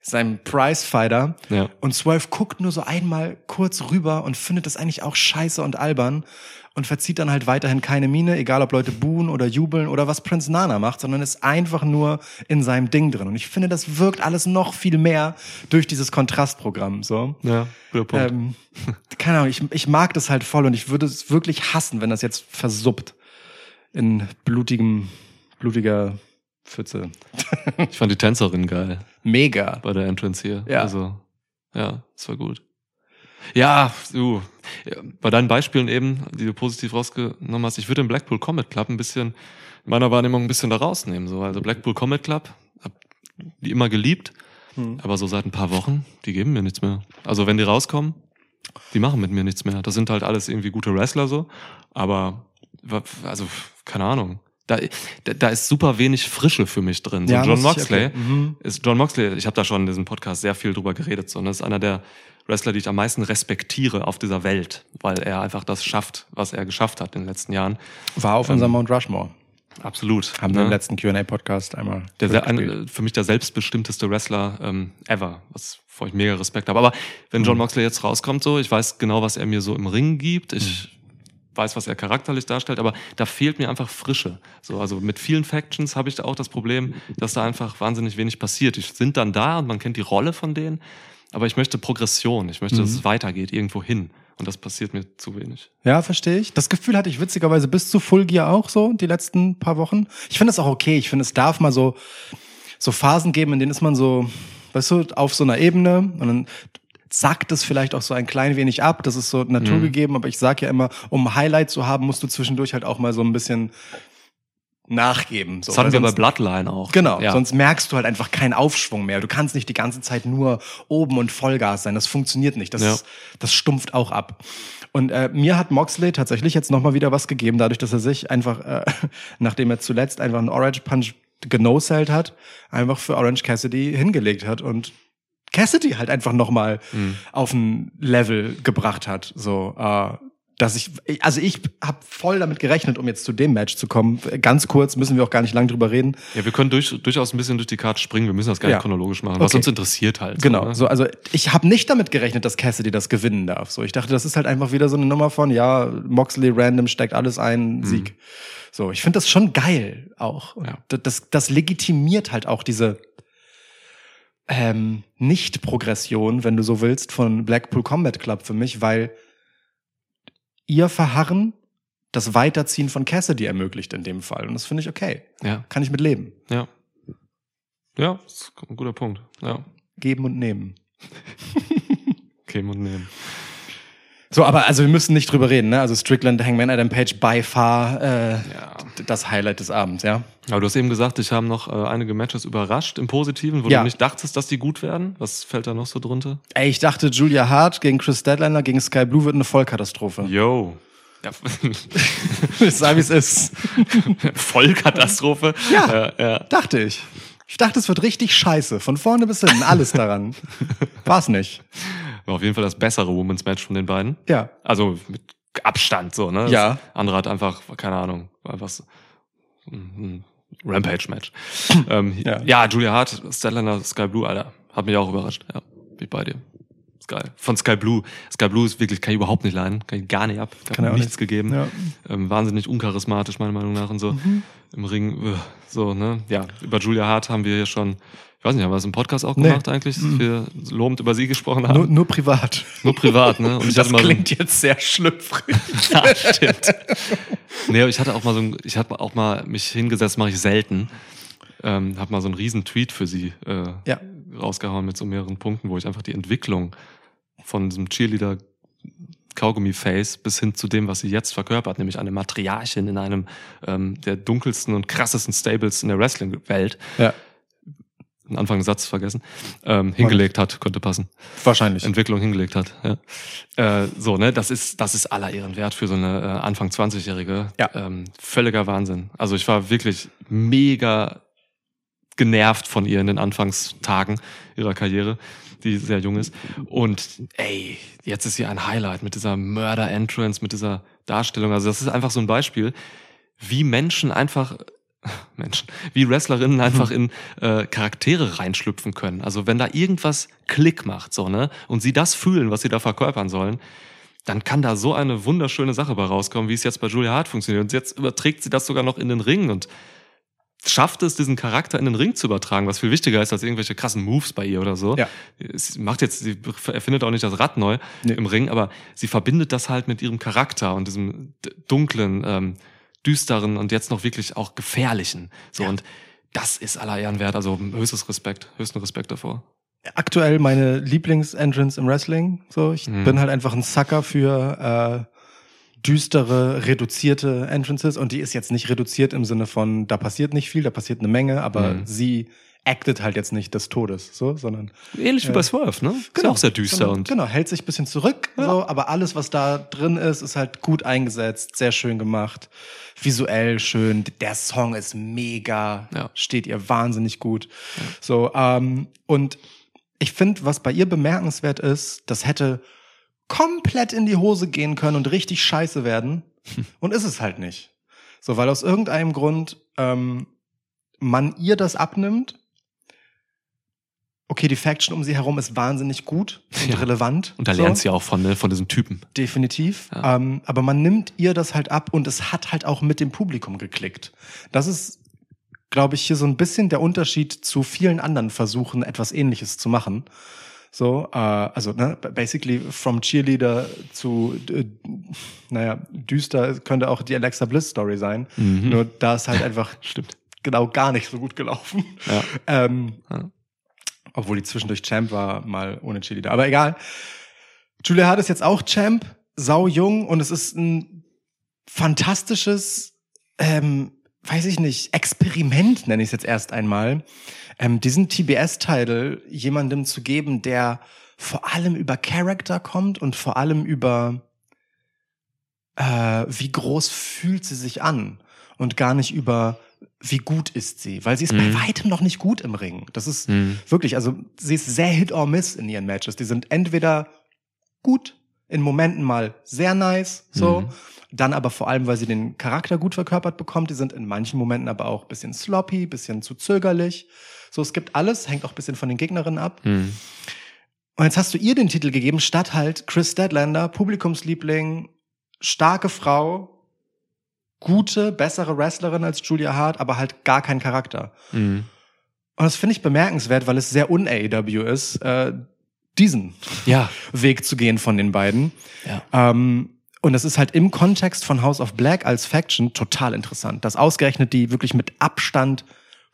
Speaker 4: seinem Prizefighter.
Speaker 3: Ja.
Speaker 4: Und Swerve guckt nur so einmal kurz rüber und findet das eigentlich auch scheiße und albern und verzieht dann halt weiterhin keine Miene, egal ob Leute buhen oder jubeln oder was Prince Nana macht, sondern ist einfach nur in seinem Ding drin. Und ich finde, das wirkt alles noch viel mehr durch dieses Kontrastprogramm, so.
Speaker 3: Ja, guter Punkt.
Speaker 4: Ähm, keine Ahnung, ich, ich mag das halt voll und ich würde es wirklich hassen, wenn das jetzt versuppt in blutigem, blutiger Pfütze.
Speaker 3: ich fand die Tänzerin geil
Speaker 4: Mega.
Speaker 3: bei der Entrance hier.
Speaker 4: Ja.
Speaker 3: Also, ja, das war gut. Ja, du, bei deinen Beispielen eben, die du positiv rausgenommen hast, ich würde den Blackpool Comet Club ein bisschen, in meiner Wahrnehmung ein bisschen da rausnehmen. So. Also Blackpool Comet Club, hab die immer geliebt,
Speaker 4: Hm.
Speaker 3: aber so seit ein paar Wochen, die geben mir nichts mehr. Also wenn die rauskommen, die machen mit mir nichts mehr. Das sind halt alles irgendwie gute Wrestler so, aber also keine Ahnung. Da, da, da ist super wenig Frische für mich drin. So
Speaker 4: Ja,
Speaker 3: John Moxley
Speaker 4: erklären. Mhm.
Speaker 3: ist John Moxley, ich habe da schon in diesem Podcast sehr viel drüber geredet, so, das ist einer der Wrestler, die ich am meisten respektiere auf dieser Welt, weil er einfach das schafft, was er geschafft hat in den letzten Jahren.
Speaker 4: War auf unserem Mount Rushmore.
Speaker 3: Absolut.
Speaker 4: Haben wir im
Speaker 3: ne?
Speaker 4: letzten Q&A-Podcast einmal
Speaker 3: der, ein, für mich der selbstbestimmteste Wrestler ähm, ever, was vor ich mega Respekt habe. Aber wenn John Moxley jetzt rauskommt, so, ich weiß genau, was er mir so im Ring gibt. Ich weiß, was er charakterlich darstellt, aber da fehlt mir einfach Frische. So, also mit vielen Factions habe ich da auch das Problem, dass da einfach wahnsinnig wenig passiert. Die sind dann da und man kennt die Rolle von denen, aber ich möchte Progression. Ich möchte, dass es weitergeht, irgendwo hin. Und das passiert mir zu wenig.
Speaker 4: Ja, verstehe ich. Das Gefühl hatte ich witzigerweise bis zu Full Gear auch so, die letzten paar Wochen. Ich finde es auch okay. Ich finde, es darf mal so, so Phasen geben, in denen ist man so, weißt du, auf so einer Ebene und dann sackt es vielleicht auch so ein klein wenig ab. Das ist so naturgegeben, aber ich sag ja immer, um ein Highlight zu haben, musst du zwischendurch halt auch mal so ein bisschen nachgeben. So,
Speaker 3: Das hatten wir bei Bloodline auch.
Speaker 4: Genau,
Speaker 3: Ja.
Speaker 4: sonst merkst du halt einfach keinen Aufschwung mehr. Du kannst nicht die ganze Zeit nur oben und Vollgas sein. Das funktioniert nicht. Das,
Speaker 3: Ja.
Speaker 4: ist, das stumpft auch ab. Und äh, mir hat Moxley tatsächlich jetzt nochmal wieder was gegeben, dadurch, dass er sich einfach, äh, nachdem er zuletzt einfach einen Orange Punch genosellt hat, einfach für Orange Cassidy hingelegt hat und Cassidy halt einfach nochmal
Speaker 3: Mhm.
Speaker 4: auf ein Level gebracht hat. So, äh, dass ich, also ich habe voll damit gerechnet, um jetzt zu dem Match zu kommen. Ganz kurz, müssen wir auch gar nicht lang drüber reden.
Speaker 3: Ja, wir können durch, durchaus ein bisschen durch die Karte springen. Wir müssen das gar nicht
Speaker 4: Ja.
Speaker 3: chronologisch machen, was
Speaker 4: Okay.
Speaker 3: uns interessiert halt.
Speaker 4: Genau,
Speaker 3: So, ne?
Speaker 4: so also ich habe nicht damit gerechnet, dass Cassidy das gewinnen darf. So, ich dachte, das ist halt einfach wieder so eine Nummer von ja, Moxley random steckt alles ein, Sieg. So, ich finde das schon geil auch.
Speaker 3: Ja.
Speaker 4: das, das legitimiert halt auch diese ähm, Nicht-Progression, wenn du so willst, von Blackpool Combat Club für mich, weil ihr Verharren, das Weiterziehen von Cassidy ermöglicht in dem Fall. Und das finde ich okay.
Speaker 3: Ja,
Speaker 4: Kann ich mit leben.
Speaker 3: ja. Ja, ist ein guter Punkt. Ja.
Speaker 4: Geben und nehmen.
Speaker 3: Okay, und nehmen.
Speaker 4: So, aber also wir müssen nicht drüber reden, ne? Also Strickland, Hangman Adam Page by far äh,
Speaker 3: Ja.
Speaker 4: das Highlight des Abends, ja.
Speaker 3: Aber du hast eben gesagt, ich habe noch äh, einige Matches überrascht im Positiven, wo
Speaker 4: Ja.
Speaker 3: du nicht dachtest, dass die gut werden. Was fällt da noch so drunter?
Speaker 4: Ey, ich dachte, Julia Hart gegen Chris Deadlander gegen Sky Blue wird eine Vollkatastrophe.
Speaker 3: Yo. Ja.
Speaker 4: Ich sag, wie es ist.
Speaker 3: Vollkatastrophe.
Speaker 4: Ja.
Speaker 3: Äh, ja.
Speaker 4: Dachte ich. Ich dachte, es wird richtig scheiße. Von vorne bis hinten. Alles daran. War's nicht.
Speaker 3: War auf jeden Fall das bessere Women's Match von den beiden.
Speaker 4: Ja.
Speaker 3: Also mit Abstand so, ne?
Speaker 4: Ja.
Speaker 3: Das andere hat einfach, keine Ahnung, einfach so ein ein Rampage-Match. ähm,
Speaker 4: Ja.
Speaker 3: ja. Julia Hart, Statlander, Sky Blue, Alter. Hat mich auch überrascht. Ja, ich bei dir. Geil. Von Sky Blue. Sky Blue ist wirklich, kann ich überhaupt nicht leiden. Kann ich gar nicht ab.
Speaker 4: Kann
Speaker 3: Hat
Speaker 4: auch
Speaker 3: nichts
Speaker 4: nicht.
Speaker 3: gegeben.
Speaker 4: Ja.
Speaker 3: Ähm, wahnsinnig uncharismatisch, meiner Meinung nach, und so.
Speaker 4: Mhm.
Speaker 3: Im Ring, äh, so, ne? Ja, über Julia Hart haben wir ja schon, ich weiß nicht, haben wir das im Podcast auch
Speaker 4: Nee.
Speaker 3: gemacht eigentlich, dass wir lobend über sie gesprochen haben?
Speaker 4: Nur, nur privat.
Speaker 3: Nur privat, ne? Und ich
Speaker 4: Das
Speaker 3: hatte mal so-
Speaker 4: klingt jetzt sehr schlüpfrig.
Speaker 3: ja, stimmt. Nee, aber ich hatte auch mal so ein, ich habe auch mal mich hingesetzt, mache ich selten. Ähm, habe mal so einen riesen Tweet für sie äh,
Speaker 4: Ja.
Speaker 3: rausgehauen mit so mehreren Punkten, wo ich einfach die Entwicklung von diesem Cheerleader Kaugummi-Face bis hin zu dem, was sie jetzt verkörpert, nämlich eine Matriarchin in einem ähm, der dunkelsten und krassesten Stables in der Wrestling-Welt,
Speaker 4: Ja,
Speaker 3: einen Anfang Satz vergessen, ähm, hingelegt hat, könnte passen.
Speaker 4: wahrscheinlich.
Speaker 3: Entwicklung hingelegt hat. Ja. Äh, so, ne, das ist, das ist aller Ehren wert für so eine äh, Anfang 20-Jährige.
Speaker 4: Ja.
Speaker 3: Ähm, völliger Wahnsinn. Also ich war wirklich mega genervt von ihr in den Anfangstagen ihrer Karriere, die sehr jung ist. Und ey, jetzt ist sie ein Highlight mit dieser Murder-Entrance, mit dieser Darstellung. Also das ist einfach so ein Beispiel, wie Menschen einfach Menschen, wie Wrestlerinnen einfach in äh, Charaktere reinschlüpfen können. Also wenn da irgendwas Klick macht, so, ne, und sie das fühlen, was sie da verkörpern sollen, dann kann da so eine wunderschöne Sache bei rauskommen, wie es jetzt bei Julia Hart funktioniert. Und jetzt überträgt sie das sogar noch in den Ring und schafft es, diesen Charakter in den Ring zu übertragen, was viel wichtiger ist als irgendwelche krassen Moves bei ihr oder so.
Speaker 4: Ja.
Speaker 3: Es macht jetzt, sie erfindet auch nicht das Rad neu
Speaker 4: Nee.
Speaker 3: im Ring, aber sie verbindet das halt mit ihrem Charakter und diesem dunklen, ähm, düsteren und jetzt noch wirklich auch gefährlichen. So
Speaker 4: Ja.
Speaker 3: und das ist aller Ehren wert. Also höchstes Respekt, höchsten Respekt davor.
Speaker 4: Aktuell meine Lieblingsentrance im Wrestling. So, ich
Speaker 3: Mhm.
Speaker 4: bin halt einfach ein Sucker für äh, düstere, reduzierte Entrances und die ist jetzt nicht reduziert im Sinne von, da passiert nicht viel, da passiert eine Menge, aber
Speaker 3: Mhm.
Speaker 4: sie actet halt jetzt nicht des Todes, so, sondern
Speaker 3: Ähnlich wie
Speaker 4: Ja.
Speaker 3: bei Swerve, ne? Ist ja auch sehr düster
Speaker 4: sondern,
Speaker 3: und
Speaker 4: genau hält sich ein bisschen zurück, so, aber alles, was da drin ist, ist halt gut eingesetzt, sehr schön gemacht, visuell schön. Der Song ist mega,
Speaker 3: Ja.
Speaker 4: steht ihr wahnsinnig gut. So ähm, und ich finde, was bei ihr bemerkenswert ist, das hätte komplett in die Hose gehen können und richtig scheiße werden. Und ist es halt nicht. So, weil aus irgendeinem Grund ähm, man ihr das abnimmt. Okay, die Faction um sie herum ist wahnsinnig gut und
Speaker 3: Ja.
Speaker 4: relevant.
Speaker 3: und da
Speaker 4: so,
Speaker 3: lernt sie auch von, ne, von diesem Typen.
Speaker 4: Definitiv.
Speaker 3: Ja.
Speaker 4: Ähm, aber man nimmt ihr das halt ab und es hat halt auch mit dem Publikum geklickt. Das ist, glaube ich, hier so ein bisschen der Unterschied zu vielen anderen Versuchen, etwas ähnliches zu machen. So, äh, also ne, basically from Cheerleader zu, äh, naja, düster könnte auch die Alexa Bliss Story sein.
Speaker 3: Mhm.
Speaker 4: Nur da ist halt einfach
Speaker 3: Stimmt.
Speaker 4: genau gar nicht so gut gelaufen.
Speaker 3: Ja.
Speaker 4: Ähm,
Speaker 3: Ja.
Speaker 4: Obwohl die zwischendurch Champ war, mal ohne Cheerleader. Aber egal. Julia Hart ist jetzt auch Champ, sau jung und es ist ein fantastisches, ähm, weiß ich nicht, Experiment, nenne ich es jetzt erst einmal, ähm, diesen TBS-Title jemandem zu geben, der vor allem über Character kommt und vor allem über äh, wie groß fühlt sie sich an und gar nicht über wie gut ist sie, weil sie ist
Speaker 3: Mhm.
Speaker 4: bei weitem noch nicht gut im Ring. Das ist
Speaker 3: Mhm.
Speaker 4: wirklich, also sie ist sehr Hit or Miss in ihren Matches. Die sind entweder gut, in Momenten mal sehr nice, so,
Speaker 3: Mhm.
Speaker 4: dann aber vor allem, weil sie den Charakter gut verkörpert bekommt. Die sind in manchen Momenten aber auch bisschen sloppy, bisschen zu zögerlich. So, es gibt alles, hängt auch ein bisschen von den Gegnerinnen ab.
Speaker 3: Mhm.
Speaker 4: Und jetzt hast du ihr den Titel gegeben, statt halt Chris Deadlander, Publikumsliebling, starke Frau, gute, bessere Wrestlerin als Julia Hart, aber halt gar kein Charakter.
Speaker 3: Mhm.
Speaker 4: Und das finde ich bemerkenswert, weil es sehr un-AEW ist, äh, diesen
Speaker 3: Ja.
Speaker 4: Weg zu gehen von den beiden.
Speaker 3: Ja.
Speaker 4: Ähm, und das ist halt im Kontext von House of Black als Faction total interessant, dass ausgerechnet die wirklich mit Abstand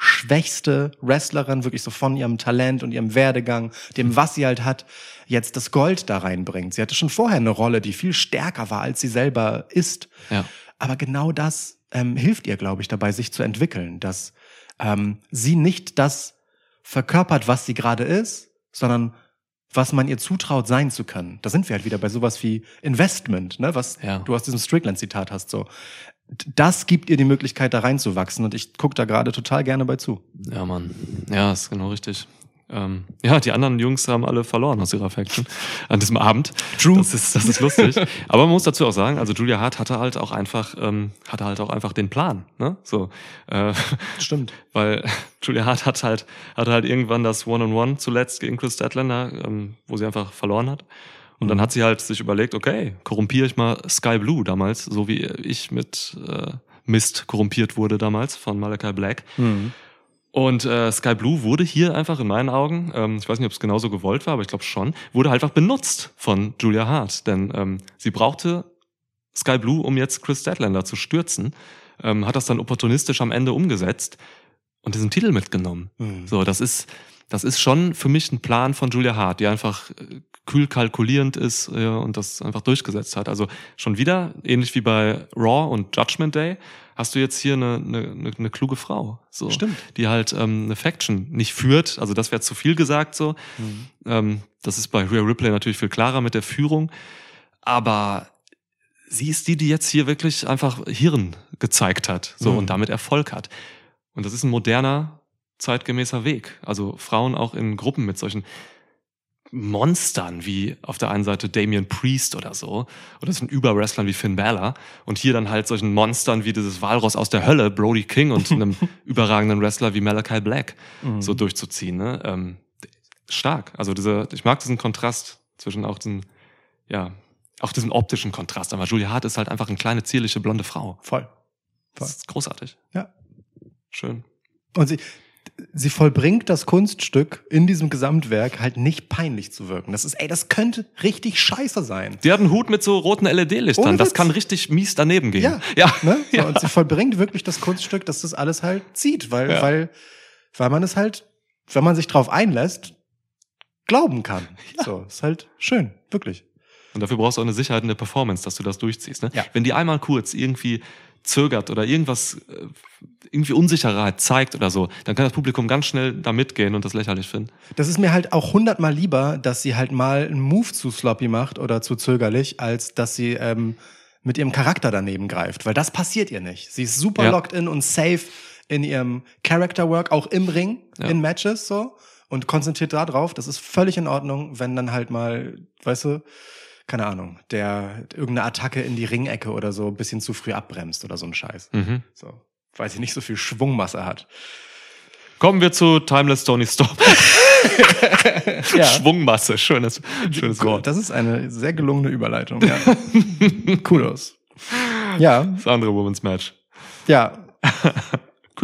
Speaker 4: schwächste Wrestlerin, wirklich so von ihrem Talent und ihrem Werdegang, dem, was sie halt hat, jetzt das Gold da reinbringt. Sie hatte schon vorher eine Rolle, die viel stärker war, als sie selber ist.
Speaker 3: Ja.
Speaker 4: Aber genau das ähm, hilft ihr, glaube ich, dabei, sich zu entwickeln, dass ähm, sie nicht das verkörpert, was sie gerade ist, sondern was man ihr zutraut, sein zu können. Da sind wir halt wieder bei sowas wie Investment, ne? was
Speaker 3: Ja.
Speaker 4: du aus diesem Strickland-Zitat hast. So, das gibt ihr die Möglichkeit, da reinzuwachsen. Und ich gucke da gerade total gerne bei zu.
Speaker 3: Ja, Mann. Ja, ist genau richtig. Ähm, ja, die anderen Jungs haben alle verloren aus ihrer Faction an diesem Abend.
Speaker 4: True.
Speaker 3: Das ist, das ist lustig. Aber man muss dazu auch sagen, also Julia Hart hatte halt auch einfach, ähm, hatte halt auch einfach den Plan, ne? So, äh,
Speaker 4: Stimmt.
Speaker 3: weil Julia Hart hat halt, hatte halt irgendwann das One-on-One zuletzt gegen Chris Statlander, ähm, wo sie einfach verloren hat. Und dann hat sie halt sich überlegt, okay, korrumpiere ich mal Sky Blue damals, so wie ich mit äh, Mist korrumpiert wurde damals von Malachi Black. Und äh, Sky Blue wurde hier einfach in meinen Augen, ähm, ich weiß nicht, ob es genauso gewollt war, aber ich glaube schon, wurde einfach benutzt von Julia Hart. Denn ähm, sie brauchte Sky Blue, um jetzt Chris Statlander zu stürzen, ähm, hat das dann opportunistisch am Ende umgesetzt und diesen Titel mitgenommen.
Speaker 4: Mhm.
Speaker 3: So, das ist, das ist schon für mich ein Plan von Julia Hart, die einfach äh, kühl kalkulierend ist äh, und das einfach durchgesetzt hat. Also schon wieder, ähnlich wie bei Raw und Judgment Day, hast du jetzt hier eine, eine, eine, kluge Frau, so,
Speaker 4: Stimmt.
Speaker 3: die halt ähm, eine Faction nicht führt. Also das wäre zu viel gesagt so. Ähm, das ist bei Rhea Ripley natürlich viel klarer mit der Führung, aber sie ist die, die jetzt hier wirklich einfach Hirn gezeigt hat, so
Speaker 4: Mhm.
Speaker 3: und damit Erfolg hat. Und das ist ein moderner, zeitgemäßer Weg. Also Frauen auch in Gruppen mit solchen Monstern wie auf der einen Seite Damian Priest oder so, oder so ein Überwrestlern wie Finn Balor und hier dann halt solchen Monstern wie dieses Walross aus der Hölle, Brody King und einem überragenden Wrestler wie Malachi Black
Speaker 4: Mhm.
Speaker 3: so durchzuziehen. Ne? Ähm, stark. Also diese, ich mag diesen Kontrast zwischen auch diesen, ja, auch diesen optischen Kontrast. Aber Julia Hart ist halt einfach eine kleine, zierliche, blonde Frau.
Speaker 4: Voll.
Speaker 3: Das ist großartig.
Speaker 4: Ja.
Speaker 3: Schön.
Speaker 4: Und sie, sie vollbringt das Kunststück in diesem Gesamtwerk halt nicht peinlich zu wirken. Das ist, ey, das könnte richtig scheiße sein.
Speaker 3: Die hat einen Hut mit so roten LED-Lichtern. Das kann richtig mies daneben gehen.
Speaker 4: Ja.
Speaker 3: Ja.
Speaker 4: Ne? So,
Speaker 3: Ja.
Speaker 4: Und sie vollbringt wirklich das Kunststück, dass das alles halt zieht, weil,
Speaker 3: Ja.
Speaker 4: weil, weil man es halt, wenn man sich drauf einlässt, glauben kann. So, ist halt schön, wirklich.
Speaker 3: Und dafür brauchst du auch eine Sicherheit in der Performance, dass du das durchziehst. Ne?
Speaker 4: Ja.
Speaker 3: Wenn die einmal kurz irgendwie zögert oder irgendwas, äh, irgendwie Unsicherheit zeigt oder so, dann kann das Publikum ganz schnell da mitgehen und das lächerlich finden.
Speaker 4: Das ist mir halt auch hundertmal lieber, dass sie halt mal einen Move zu sloppy macht oder zu zögerlich, als dass sie ähm, mit ihrem Charakter daneben greift. Weil das passiert ihr nicht. Sie ist super
Speaker 3: Ja.
Speaker 4: locked in und safe in ihrem Character Work, auch im Ring,
Speaker 3: Ja.
Speaker 4: in Matches so und konzentriert da drauf. Das ist völlig in Ordnung, wenn dann halt mal, weißt du, keine Ahnung, der irgendeine Attacke in die Ringecke oder so ein bisschen zu früh abbremst oder so ein Scheiß.
Speaker 3: Mhm.
Speaker 4: So, weil sie nicht so viel Schwungmasse hat.
Speaker 3: Kommen wir zu Timeless Tony Stop.
Speaker 4: Ja.
Speaker 3: Schwungmasse, schönes, schönes Wort.
Speaker 4: Das ist eine sehr gelungene Überleitung. Ja. Kudos. Ja,
Speaker 3: Das andere Women's Match.
Speaker 4: ja.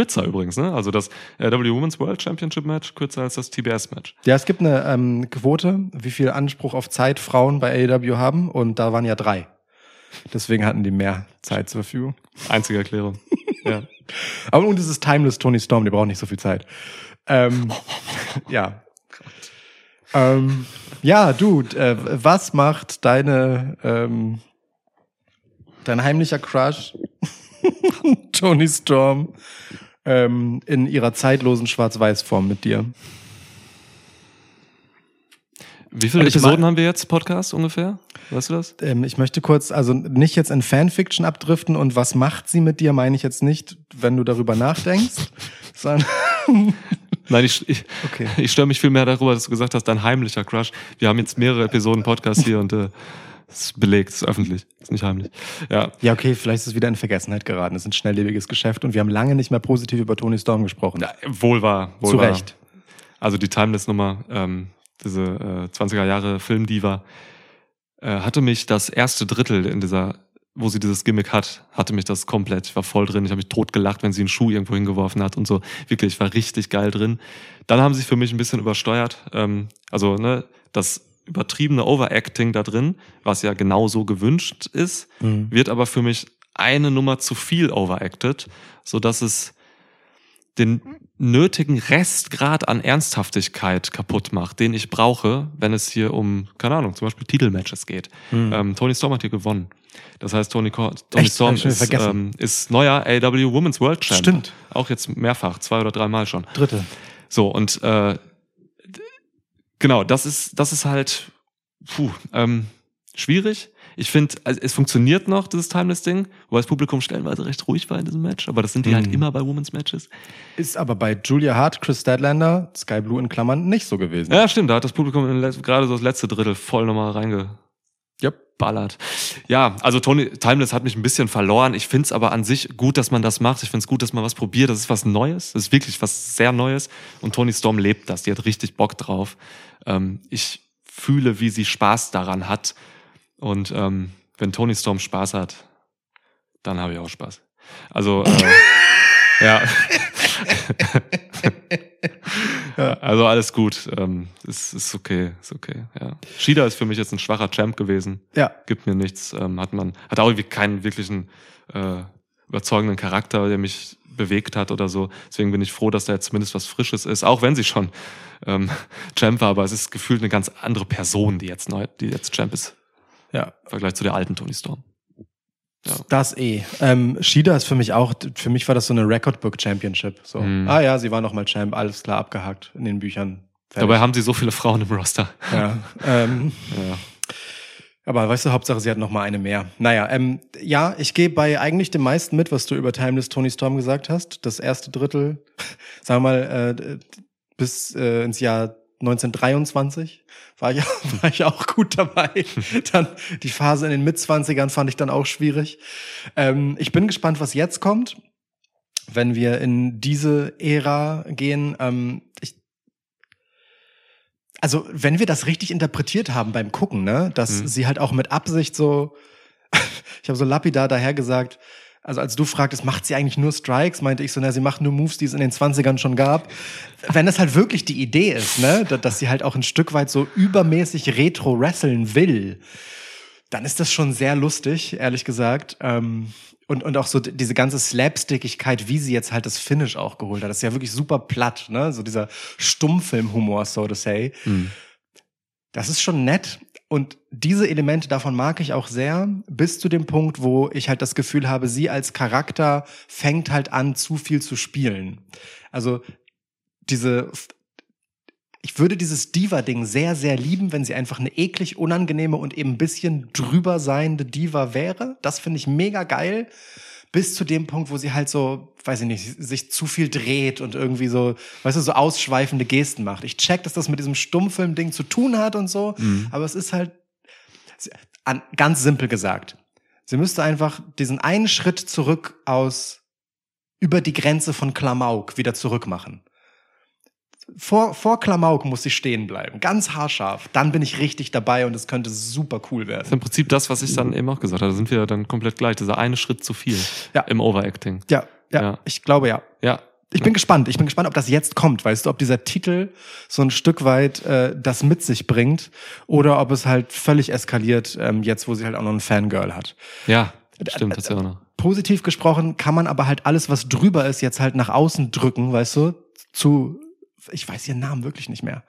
Speaker 3: Kürzer übrigens, ne? Also das äh, W Women's World Championship Match kürzer als das TBS Match.
Speaker 4: Ja, es gibt eine ähm, Quote, wie viel Anspruch auf Zeit Frauen bei AEW haben und da waren ja drei. Deswegen hatten die mehr Zeit zur Verfügung.
Speaker 3: Einzige Erklärung. ja.
Speaker 4: Aber und es ist Timeless Tony Storm, die braucht nicht so viel Zeit. Ähm, ja. Ähm, ja, du, äh, was macht deine ähm, dein heimlicher Crush Tony Storm ähm, in ihrer zeitlosen Schwarz-Weiß-Form mit dir?
Speaker 3: Wie viele Episoden haben wir jetzt Podcast ungefähr? Weißt du das?
Speaker 4: Ähm, ich möchte kurz, also nicht jetzt in Fanfiction abdriften und was macht sie mit dir, meine ich jetzt nicht, wenn du darüber nachdenkst, sondern
Speaker 3: Nein, ich, ich,
Speaker 4: Okay.
Speaker 3: ich störe mich viel mehr darüber, dass du gesagt hast, dein heimlicher Crush. Wir haben jetzt mehrere Episoden Podcast hier und äh, es ist belegt, es ist öffentlich, es ist nicht heimlich. Ja,
Speaker 4: Ja, okay, vielleicht ist es wieder in Vergessenheit geraten. Es ist ein schnelllebiges Geschäft und wir haben lange nicht mehr positiv über Tony Storm gesprochen.
Speaker 3: ja wohl wahr. Wohl
Speaker 4: Zu
Speaker 3: wahr.
Speaker 4: Recht.
Speaker 3: Also die Timeless-Nummer, ähm, diese äh, 20er Jahre Filmdiva, äh, hatte mich das erste Drittel in dieser, wo sie dieses Gimmick hat, hatte mich das komplett. Ich war voll drin. Ich habe mich tot gelacht, wenn sie einen Schuh irgendwo hingeworfen hat und so. Wirklich, ich war richtig geil drin. Dann haben sie für mich ein bisschen übersteuert. Ähm, also, ne, das übertriebene Overacting da drin, was ja genauso gewünscht ist,
Speaker 4: Mhm.
Speaker 3: wird aber für mich eine Nummer zu viel overacted, so dass es den nötigen Restgrad an Ernsthaftigkeit kaputt macht, den ich brauche, wenn es hier um, keine Ahnung, zum Beispiel Titelmatches geht. Ähm, Tony Storm hat hier gewonnen. Das heißt, Tony, Tony
Speaker 4: Echt?
Speaker 3: Storm ist, ähm, ist neuer AW Women's World Champ.
Speaker 4: Stimmt.
Speaker 3: Auch jetzt mehrfach, zwei oder dreimal schon.
Speaker 4: Dritte.
Speaker 3: So, und äh, genau, das ist, das ist halt puh, ähm, schwierig. Ich finde, also es funktioniert noch, dieses Timeless-Ding, wobei das Publikum stellenweise recht ruhig war in diesem Match, aber das sind die halt
Speaker 4: Mhm.
Speaker 3: immer bei Women's Matches.
Speaker 4: Ist aber bei Julia Hart, Chris Statlander, Sky Blue in Klammern nicht so gewesen.
Speaker 3: Ja, stimmt, da hat das Publikum gerade so das letzte Drittel voll nochmal reingeballert. Ja, also Tony Timeless hat mich ein bisschen verloren. Ich finde es aber an sich gut, dass man das macht. Ich finde es gut, dass man was probiert. Das ist was Neues. Das ist wirklich was sehr Neues. Und Tony Storm lebt das. Die hat richtig Bock drauf. Ähm, ich fühle, wie sie Spaß daran hat. Und ähm, wenn Tony Storm Spaß hat, dann habe ich auch Spaß. Also, äh, ja. Ja, also alles gut. Ähm, ist, ist okay, ist okay. Ja. Shida ist für mich jetzt ein schwacher Champ gewesen.
Speaker 4: Ja.
Speaker 3: Gibt mir nichts. Ähm, hat man, hat auch irgendwie keinen wirklichen äh, überzeugenden Charakter, der mich bewegt hat oder so. Deswegen bin ich froh, dass da jetzt zumindest was Frisches ist, auch wenn sie schon ähm, Champ war, aber es ist gefühlt eine ganz andere Person, die jetzt neu, die jetzt Champ ist,
Speaker 4: Ja,
Speaker 3: im Vergleich zu der alten Tony Storm. Ja.
Speaker 4: das eh. Ähm, Shida ist für mich auch, für mich war das so eine Record Book Championship. So,
Speaker 3: Mhm.
Speaker 4: ah ja, sie war noch mal Champ, alles klar abgehakt in den Büchern. Fertig.
Speaker 3: Dabei haben sie so viele Frauen im Roster.
Speaker 4: ja, ähm,
Speaker 3: Ja.
Speaker 4: aber weißt du, Hauptsache sie hat noch mal eine mehr. Naja, ähm, ja, ich gehe bei eigentlich dem meisten mit, was du über Timeless Tony Storm gesagt hast. Das erste Drittel, sagen wir mal, äh, bis äh, ins Jahr 1923 war ich, war ich auch gut dabei. Dann die Phase in den Mitzwanzigern fand ich dann auch schwierig. Ähm, ich bin gespannt, was jetzt kommt, wenn wir in diese Ära gehen. Ähm, ich, also, wenn wir das richtig interpretiert haben beim Gucken, ne, dass
Speaker 3: Mhm.
Speaker 4: sie halt auch mit Absicht so, ich habe so lapidar daher gesagt, also als du fragtest, macht sie eigentlich nur Strikes, meinte ich so, na, sie macht nur Moves, die es in den 20ern schon gab. Wenn das halt wirklich die Idee ist, ne, da- dass sie halt auch ein Stück weit so übermäßig retro wresteln will, dann ist das schon sehr lustig, ehrlich gesagt. Ähm, und, und auch so diese ganze Slapstickigkeit, wie sie jetzt halt das Finish auch geholt hat. Das ist ja wirklich super platt, ne? So dieser Stummfilm-Humor, so to say.
Speaker 3: Hm.
Speaker 4: Das ist schon nett. Und diese Elemente davon mag ich auch sehr, bis zu dem Punkt, wo ich halt das Gefühl habe, sie als Charakter fängt halt an, zu viel zu spielen. Also diese, ich würde dieses Diva-Ding sehr, sehr lieben, wenn sie einfach eine eklig unangenehme und eben ein bisschen drüber seiende Diva wäre. Das finde ich mega geil. Bis zu dem Punkt, wo sie halt so, weiß ich nicht, sich zu viel dreht und irgendwie so, weißt du, so ausschweifende Gesten macht. Ich check, dass das mit diesem Stummfilm-Ding zu tun hat und so, aber es ist halt an, ganz simpel gesagt. Sie müsste einfach diesen einen Schritt zurück aus über die Grenze von Klamauk wieder zurück machen. Vor, vor Klamauk muss sie stehen bleiben. Ganz haarscharf. Dann bin ich richtig dabei und es könnte super cool
Speaker 3: Das ist
Speaker 4: werden.
Speaker 3: im Prinzip das, was ich dann eben auch gesagt habe. Da sind wir dann komplett gleich. Dieser eine Schritt zu viel
Speaker 4: Ja.
Speaker 3: im Overacting.
Speaker 4: Ja, ja,
Speaker 3: Ja.
Speaker 4: ich glaube ja.
Speaker 3: Ja.
Speaker 4: Ich bin gespannt. Ich bin gespannt, ob das jetzt kommt. Weißt du, ob dieser Titel so ein Stück weit äh, das mit sich bringt oder ob es halt völlig eskaliert, ähm, jetzt wo sie halt auch noch einen Fangirl hat.
Speaker 3: Ja, stimmt, das ja auch noch.
Speaker 4: Positiv gesprochen kann man aber halt alles, was drüber ist, jetzt halt nach außen drücken, weißt du, zu, ich weiß ihren Namen wirklich nicht mehr,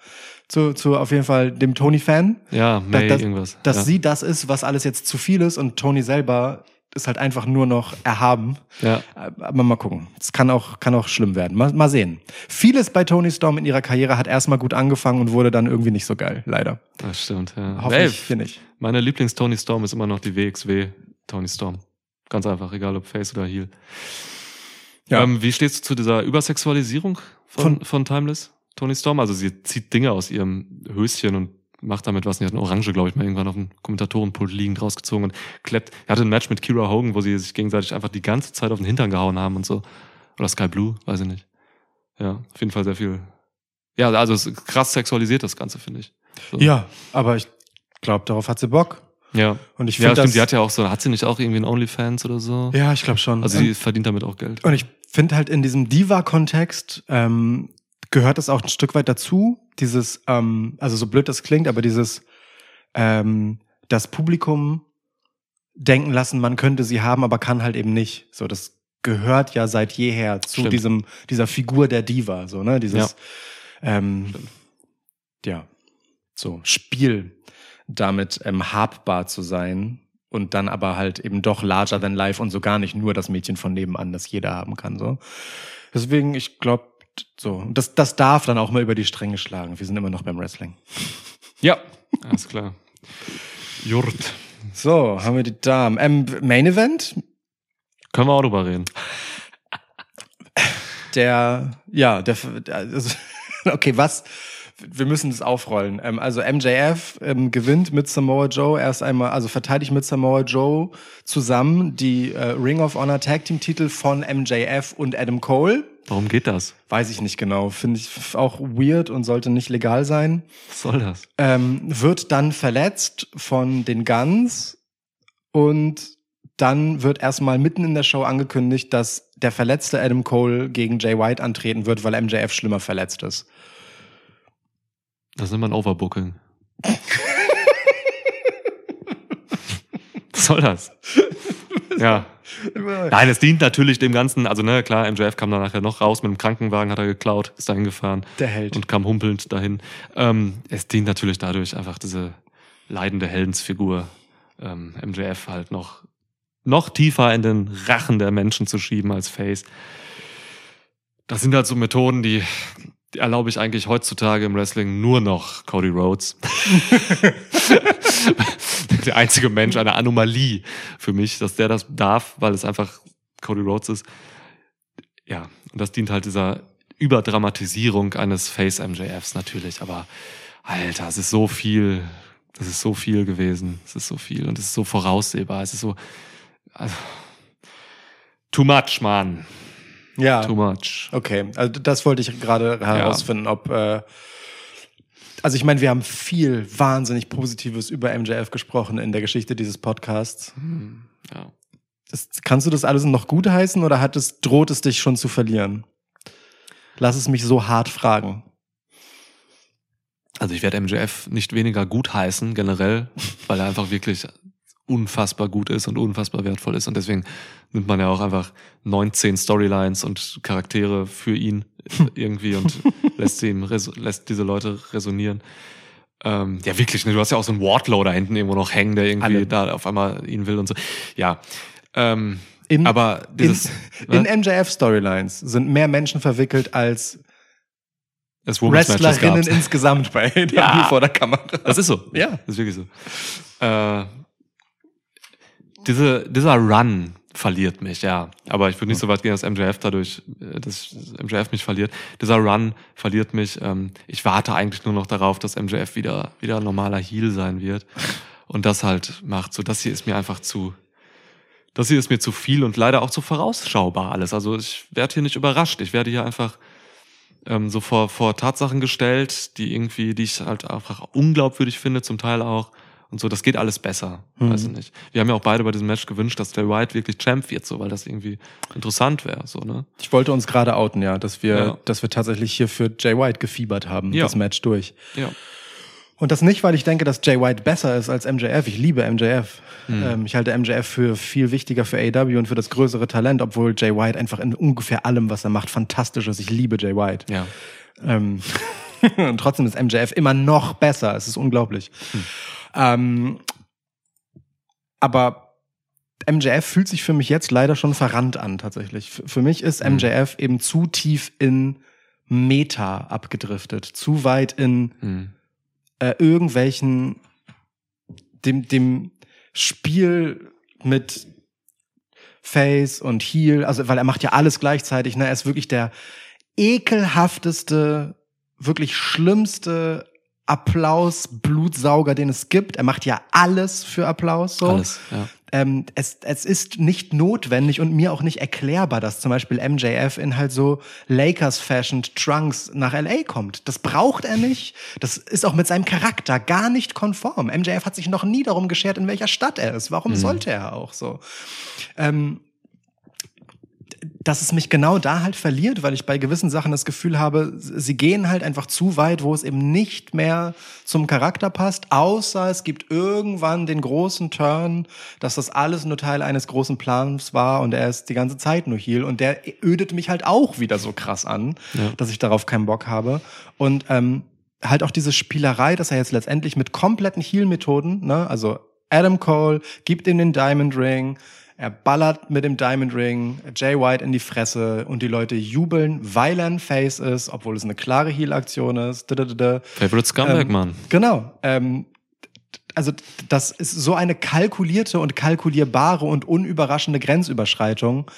Speaker 4: zu, zu auf jeden Fall dem Tony-Fan.
Speaker 3: Ja, May
Speaker 4: dass,
Speaker 3: irgendwas.
Speaker 4: Dass
Speaker 3: ja.
Speaker 4: sie das ist, was alles jetzt zu viel ist und Tony selber ist halt einfach nur noch erhaben.
Speaker 3: Ja.
Speaker 4: Aber mal gucken. Es kann auch, kann auch schlimm werden. Mal, mal sehen. Vieles bei Tony Storm in ihrer Karriere hat erstmal gut angefangen und wurde dann irgendwie nicht so geil, leider.
Speaker 3: Das stimmt, ja.
Speaker 4: Hoffentlich
Speaker 3: Ey,
Speaker 4: hier nicht.
Speaker 3: meine Lieblings-Tony Storm ist immer noch die WXW Tony Storm. Ganz einfach, egal ob Face oder Heel.
Speaker 4: Ja.
Speaker 3: Ähm, wie stehst du zu dieser Übersexualisierung von, von, Timeless? Tony Storm? Also sie zieht Dinge aus ihrem Höschen und macht damit was. Sie hat eine Orange, glaube ich, mal irgendwann auf dem Kommentatorenpult liegend rausgezogen und kleppt. Er hatte ein Match mit Kira Hogan, wo sie sich gegenseitig einfach die ganze Zeit auf den Hintern gehauen haben und so. Oder Sky Blue, weiß ich nicht. Ja, auf jeden Fall sehr viel. Ja, also es ist krass sexualisiert, das Ganze, finde ich. So.
Speaker 4: Ja, aber ich glaube, darauf hat sie Bock.
Speaker 3: Ja.
Speaker 4: Und ich
Speaker 3: Ja,
Speaker 4: finde
Speaker 3: stimmt,
Speaker 4: das.
Speaker 3: die hat ja auch so, hat sie nicht auch irgendwie ein OnlyFans oder so?
Speaker 4: ja, ich glaube schon.
Speaker 3: Also sie verdient damit auch Geld.
Speaker 4: Und ich finde halt in diesem Diva-Kontext ähm, gehört es auch ein Stück weit dazu, dieses, ähm, also so blöd das klingt, aber dieses ähm, das Publikum denken lassen, man könnte sie haben, aber kann halt eben nicht. So, das gehört ja seit jeher zu
Speaker 3: Stimmt.
Speaker 4: diesem, dieser Figur der Diva, so, ne? Dieses, ähm, ja, so, Spiel damit ähm, habbar zu sein und dann aber halt eben doch larger than life und so gar nicht nur das Mädchen von nebenan, das jeder haben kann, so. Deswegen, ich glaube, so, das, das darf dann auch mal über die Stränge schlagen. Wir sind immer noch beim Wrestling.
Speaker 3: Ja, alles klar. Jurt.
Speaker 4: So, haben wir die Damen. Ähm, Main Event,
Speaker 3: Können wir auch drüber reden.
Speaker 4: der, ja, der, also, okay, was? Wir müssen das aufrollen. Ähm, also MJF ähm, gewinnt mit Samoa Joe erst einmal, also verteidigt mit Samoa Joe zusammen die äh, Ring of Honor Tag Team Titel von MJF und Adam Cole.
Speaker 3: Warum geht das?
Speaker 4: Weiß ich nicht genau. Finde ich auch weird und sollte nicht legal sein.
Speaker 3: Was soll das?
Speaker 4: Ähm, wird dann verletzt von den Guns und dann wird erstmal mitten in der Show angekündigt, dass der verletzte Adam Cole gegen Jay White antreten wird, weil MJF schlimmer verletzt ist.
Speaker 3: Das nennt man Overbooking. Was soll das? Ja. Nein, es dient natürlich dem Ganzen, also ne, klar, MJF kam dann nachher noch raus mit dem Krankenwagen, hat er geklaut, ist dahin gefahren
Speaker 4: Der Held.
Speaker 3: und kam humpelnd dahin. Ähm, es dient natürlich dadurch einfach diese leidende Heldensfigur, ähm, MJF halt noch, noch tiefer in den Rachen der Menschen zu schieben als Face. Das sind halt so Methoden, die, die erlaube ich eigentlich heutzutage im Wrestling nur noch Cody Rhodes. der einzige Mensch, eine Anomalie für mich, dass der das darf, weil es einfach Cody Rhodes ist. Ja, und das dient halt dieser Überdramatisierung eines Face MJFs natürlich, aber Alter, es ist so viel, es ist so viel gewesen, es ist so viel und es ist so voraussehbar, es ist so, also, too much, man,
Speaker 4: Ja.
Speaker 3: too much.
Speaker 4: Okay, also das wollte ich gerade herausfinden, ob äh, also ich meine, wir haben viel wahnsinnig Positives über MJF gesprochen in der Geschichte dieses Podcasts.
Speaker 3: Hm, ja.
Speaker 4: Das, kannst du das alles noch gut heißen oder hat es, droht es dich schon zu verlieren? Lass es mich so hart fragen.
Speaker 3: Also ich werde MJF nicht weniger gut heißen, generell, weil er einfach wirklich unfassbar gut ist und unfassbar wertvoll ist. Und deswegen nimmt man ja auch einfach 19 Storylines und Charaktere für ihn irgendwie und lässt, sie ihm lässt diese Leute resonieren. Ähm, ja, wirklich, ne? du hast ja auch so einen Wardlow da hinten irgendwo noch hängen, der irgendwie
Speaker 4: Alle.
Speaker 3: da auf einmal ihn will und so. Ja. Ähm,
Speaker 4: In,
Speaker 3: aber dieses
Speaker 4: in,
Speaker 3: was?
Speaker 4: in MJF-Storylines sind mehr Menschen verwickelt als Wrestlerinnen insgesamt bei
Speaker 3: Ja.
Speaker 4: vor der Kamera.
Speaker 3: Das ist so.
Speaker 4: Ja.
Speaker 3: Das ist wirklich so. Äh, diese, dieser Run verliert mich, ja. Aber ich würde nicht so weit gehen, dass MJF dadurch, äh, dass MJF mich verliert. Dieser Run verliert mich. Ähm, ich warte eigentlich nur noch darauf, dass MJF wieder, wieder ein normaler Heel sein wird. Und das halt macht so, das hier ist mir einfach zu, das hier ist mir zu viel und leider auch zu vorausschaubar alles. Also ich werde hier nicht überrascht. Ich werde hier einfach ähm, so vor, vor Tatsachen gestellt, die irgendwie, die ich halt einfach unglaubwürdig finde, zum Teil auch. Und so, das geht alles besser.
Speaker 4: Mhm.
Speaker 3: Weiß ich nicht. Wir haben ja auch beide bei diesem Match gewünscht, dass Jay White wirklich Champ wird, so, weil das irgendwie interessant wäre, so, ne?
Speaker 4: Ich wollte uns gerade outen, ja, dass wir,
Speaker 3: Ja.
Speaker 4: dass wir tatsächlich hier für Jay White gefiebert haben,
Speaker 3: Ja.
Speaker 4: das Match durch.
Speaker 3: Ja.
Speaker 4: Und das nicht, weil ich denke, dass Jay White besser ist als MJF. Ich liebe MJF.
Speaker 3: Hm.
Speaker 4: Ähm, ich halte MJF für viel wichtiger für AEW und für das größere Talent, obwohl Jay White einfach in ungefähr allem, was er macht, fantastisch ist. Ich liebe Jay White.
Speaker 3: Ja.
Speaker 4: Ähm, und trotzdem ist MJF immer noch besser. Es ist unglaublich. Ähm, aber MJF fühlt sich für mich jetzt leider schon verrannt an, tatsächlich. Für mich ist
Speaker 3: Mhm.
Speaker 4: MJF eben zu tief in Meta abgedriftet, zu weit in
Speaker 3: Hm.
Speaker 4: äh, irgendwelchen dem dem Spiel mit Face und Heel, also weil er macht ja alles gleichzeitig, ne? Er ist wirklich der ekelhafteste, wirklich schlimmste Applaus Blutsauger, den es gibt. Er macht ja alles für Applaus so
Speaker 3: Alles, ja.
Speaker 4: ähm, es, es ist nicht notwendig und mir auch nicht erklärbar, dass zum Beispiel MJF in halt so Lakers-fashioned Trunks nach LA kommt. Das braucht er nicht. Das ist auch mit seinem Charakter gar nicht konform. MJF hat sich noch nie darum geschert, in welcher Stadt er ist. Warum sollte er auch so? Ähm, dass es mich genau da halt verliert, weil ich bei gewissen Sachen das Gefühl habe, sie gehen halt einfach zu weit, wo es eben nicht mehr zum Charakter passt, außer es gibt irgendwann den großen Turn, dass das alles nur Teil eines großen Plans war und er ist die ganze Zeit nur Heal und der ödet mich halt auch wieder so krass an,
Speaker 3: Ja.
Speaker 4: dass ich darauf keinen Bock habe und ähm, halt auch diese Spielerei, dass er jetzt letztendlich mit kompletten Heal-Methoden, ne, also Adam Cole gibt ihm den Diamond Ring, er ballert mit dem Diamond Ring Jay White in die Fresse und die Leute jubeln, weil er ein Face ist, obwohl es eine klare Heal-Aktion ist.
Speaker 3: Favorite Scumbag,
Speaker 4: Ähm,
Speaker 3: Mann.
Speaker 4: Genau. Ähm, also das ist so eine kalkulierte und kalkulierbare und unüberraschende Grenzüberschreitung,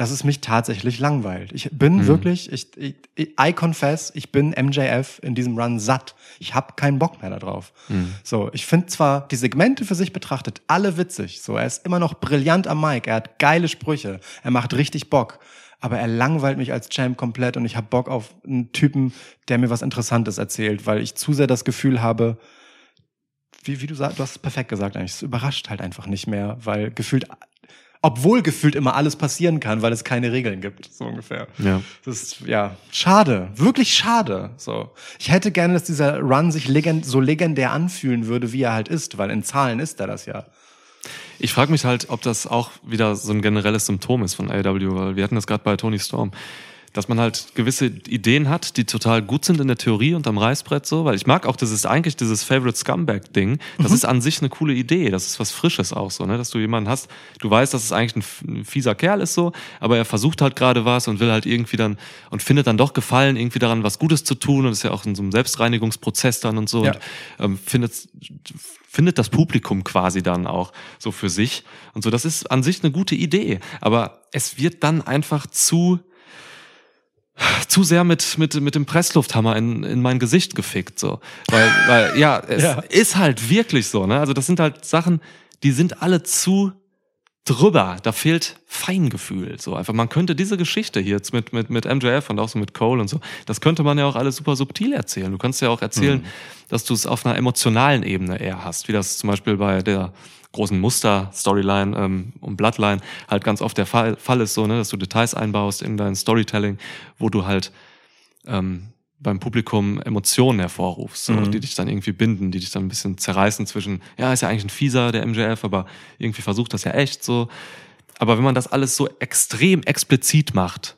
Speaker 4: dass es mich tatsächlich langweilt. Ich bin
Speaker 3: Mhm.
Speaker 4: wirklich, ich, ich, I confess, ich bin MJF in diesem Run satt. Ich habe keinen Bock mehr darauf.
Speaker 3: Mhm.
Speaker 4: So, ich finde zwar die Segmente für sich betrachtet alle witzig. So, er ist immer noch brillant am Mic. Er hat geile Sprüche. Er macht richtig Bock. Aber er langweilt mich als Champ komplett und ich habe Bock auf einen Typen, der mir was Interessantes erzählt, weil ich zu sehr das Gefühl habe, wie, wie du sagst, du hast es perfekt gesagt eigentlich, es überrascht halt einfach nicht mehr, weil gefühlt, obwohl gefühlt immer alles passieren kann, weil es keine Regeln gibt, so ungefähr.
Speaker 3: Ja.
Speaker 4: Das ist, ja, schade, wirklich schade, so. Ich hätte gerne, dass dieser Run sich legend, so legendär anfühlen würde, wie er halt ist, weil in Zahlen ist er das ja.
Speaker 3: Ich frage mich halt, ob das auch wieder so ein generelles Symptom ist von AEW, weil wir hatten das gerade bei Tony Storm, dass man halt gewisse Ideen hat, die total gut sind in der Theorie und am Reißbrett so, weil ich mag auch, das ist eigentlich dieses Favorite Scumbag Ding, das ist an sich eine coole Idee, das ist was Frisches auch so, ne, dass du jemanden hast, du weißt, dass es eigentlich ein fieser Kerl ist so, aber er versucht halt gerade was und will halt irgendwie dann und findet dann doch Gefallen irgendwie daran, was Gutes zu tun und ist ja auch in so einem Selbstreinigungsprozess dann und so
Speaker 4: Ja.
Speaker 3: und ähm, findet findet das Publikum quasi dann auch so für sich und so. Das ist an sich eine gute Idee, aber es wird dann einfach zu zu sehr mit mit mit dem Presslufthammer in, in mein Gesicht gefickt so, weil weil ja es
Speaker 4: Ja.
Speaker 3: ist halt wirklich so ne? Also das sind halt Sachen die sind alle zu drüber. Da fehlt Feingefühl so einfach. Man könnte diese Geschichte hier jetzt mit mit mit MJF und auch so mit Cole und so das könnte man ja auch alles super subtil erzählen. Du kannst ja auch erzählen dass du es auf einer emotionalen Ebene eher hast wie das zum Beispiel bei der großen Muster-Storyline ähm, und Bloodline halt ganz oft der Fall, Fall ist, so, ne, dass du Details einbaust in dein Storytelling, wo du halt ähm, beim Publikum Emotionen hervorrufst, so,
Speaker 4: Mhm.
Speaker 3: die dich dann irgendwie binden, die dich dann ein bisschen zerreißen zwischen, ja, ist ja eigentlich ein Fieser, der MJF, aber irgendwie versucht das ja echt so. Aber wenn man das alles so extrem explizit macht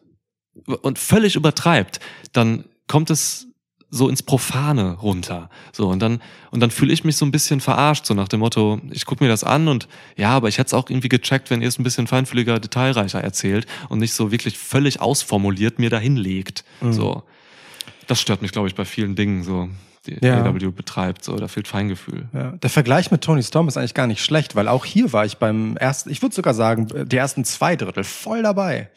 Speaker 3: und völlig übertreibt, dann kommt es so ins Profane runter. So, und dann, und dann fühle ich mich so ein bisschen verarscht, so nach dem Motto, ich gucke mir das an und ja, aber ich hätte es auch irgendwie gecheckt, wenn ihr es ein bisschen feinfühliger, detailreicher erzählt und nicht so wirklich völlig ausformuliert mir dahin legt. So. Das stört mich, glaube ich, bei vielen Dingen, so, die
Speaker 4: Ja.
Speaker 3: AW betreibt. So, da fehlt Feingefühl.
Speaker 4: Ja, der Vergleich mit Tony Storm ist eigentlich gar nicht schlecht, weil auch hier war ich beim ersten, ich würde sogar sagen, die ersten zwei Drittel voll dabei.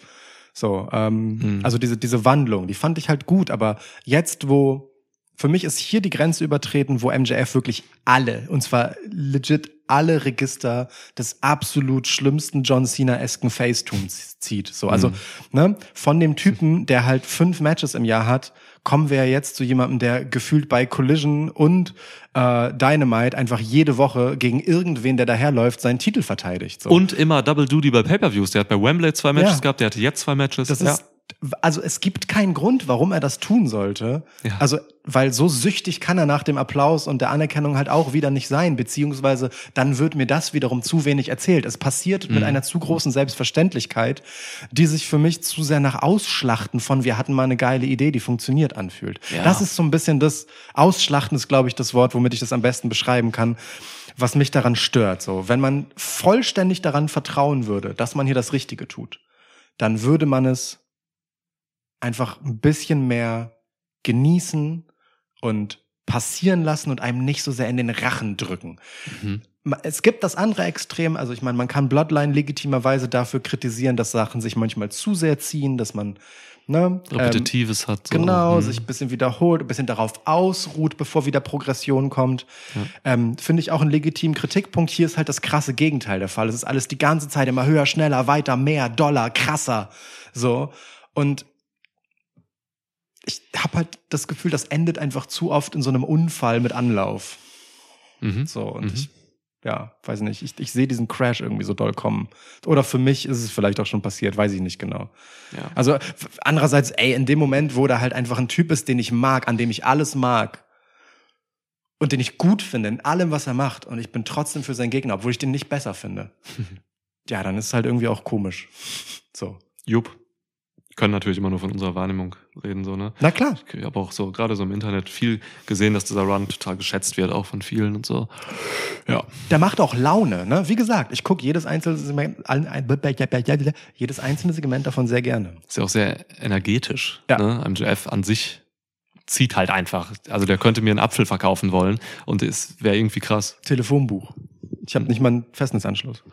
Speaker 4: So, ähm, also diese, diese Wandlung, die fand ich halt gut, aber jetzt, wo, für mich ist hier die Grenze übertreten, wo MJF wirklich alle, und zwar legit alle Register des absolut schlimmsten John Cena-esken Facetunes zieht. So, also, ne, von dem Typen, der halt fünf Matches im Jahr hat, kommen wir ja jetzt zu jemandem, der gefühlt bei Collision und äh, Dynamite einfach jede Woche gegen irgendwen, der daherläuft, seinen Titel verteidigt. So.
Speaker 3: Und immer Double Duty bei Pay-Per-Views. Der hat bei Wembley zwei Matches
Speaker 4: Ja.
Speaker 3: gehabt, der hatte jetzt zwei Matches.
Speaker 4: Das
Speaker 3: ja.
Speaker 4: ist, also es gibt keinen Grund, warum er das tun sollte.
Speaker 3: Ja.
Speaker 4: Also, weil so süchtig kann er nach dem Applaus und der Anerkennung halt auch wieder nicht sein, beziehungsweise dann wird mir das wiederum zu wenig erzählt. Es passiert
Speaker 3: Mhm.
Speaker 4: mit einer zu großen Selbstverständlichkeit, die sich für mich zu sehr nach Ausschlachten von wir hatten mal eine geile Idee, die funktioniert anfühlt.
Speaker 3: Ja.
Speaker 4: Das ist so ein bisschen das Ausschlachten ist, glaube ich, das Wort, womit ich das am besten beschreiben kann. Was mich daran stört, so. Wenn man vollständig daran vertrauen würde, dass man hier das Richtige tut, dann würde man es einfach ein bisschen mehr genießen und passieren lassen und einem nicht so sehr in den Rachen drücken.
Speaker 3: Mhm.
Speaker 4: Es gibt das andere Extrem, also ich meine, man kann Bloodline legitimerweise dafür kritisieren, dass Sachen sich manchmal zu sehr ziehen, dass man ne, ähm,
Speaker 3: Repetitives hat. So.
Speaker 4: Genau,
Speaker 3: Mhm.
Speaker 4: sich ein bisschen wiederholt, ein bisschen darauf ausruht, bevor wieder Progression kommt. Ähm, Finde ich auch einen legitimen Kritikpunkt. Hier ist halt das krasse Gegenteil der Fall. Es ist alles die ganze Zeit immer höher, schneller, weiter, mehr, doller, krasser. So. Und ich habe halt das Gefühl, das endet einfach zu oft in so einem Unfall mit Anlauf.
Speaker 3: Mhm.
Speaker 4: So, und
Speaker 3: Mhm.
Speaker 4: ich ja, weiß nicht. Ich, ich sehe diesen Crash irgendwie so doll kommen. Oder für mich ist es vielleicht auch schon passiert, weiß ich nicht genau.
Speaker 3: Ja.
Speaker 4: Also andererseits, ey, in dem Moment, wo da halt einfach ein Typ ist, den ich mag, an dem ich alles mag und den ich gut finde in allem, was er macht und ich bin trotzdem für seinen Gegner, obwohl ich den nicht besser finde. ja, dann ist es halt irgendwie auch komisch. So.
Speaker 3: Jupp. Können natürlich immer nur von unserer Wahrnehmung reden, so, ne?
Speaker 4: Na klar.
Speaker 3: Ich habe auch so, gerade so im Internet viel gesehen, dass dieser Run total geschätzt wird, auch von vielen und so. Ja.
Speaker 4: Der macht auch Laune, ne? Wie gesagt, ich gucke jedes einzelne Segment, jedes einzelne Segment davon sehr gerne.
Speaker 3: Ist ja auch sehr energetisch.
Speaker 4: Ja.
Speaker 3: Ne? MJF an sich zieht halt einfach. Also der könnte mir einen Apfel verkaufen wollen und es wäre irgendwie krass.
Speaker 4: Telefonbuch. Ich habe nicht mal einen Festnetzanschluss.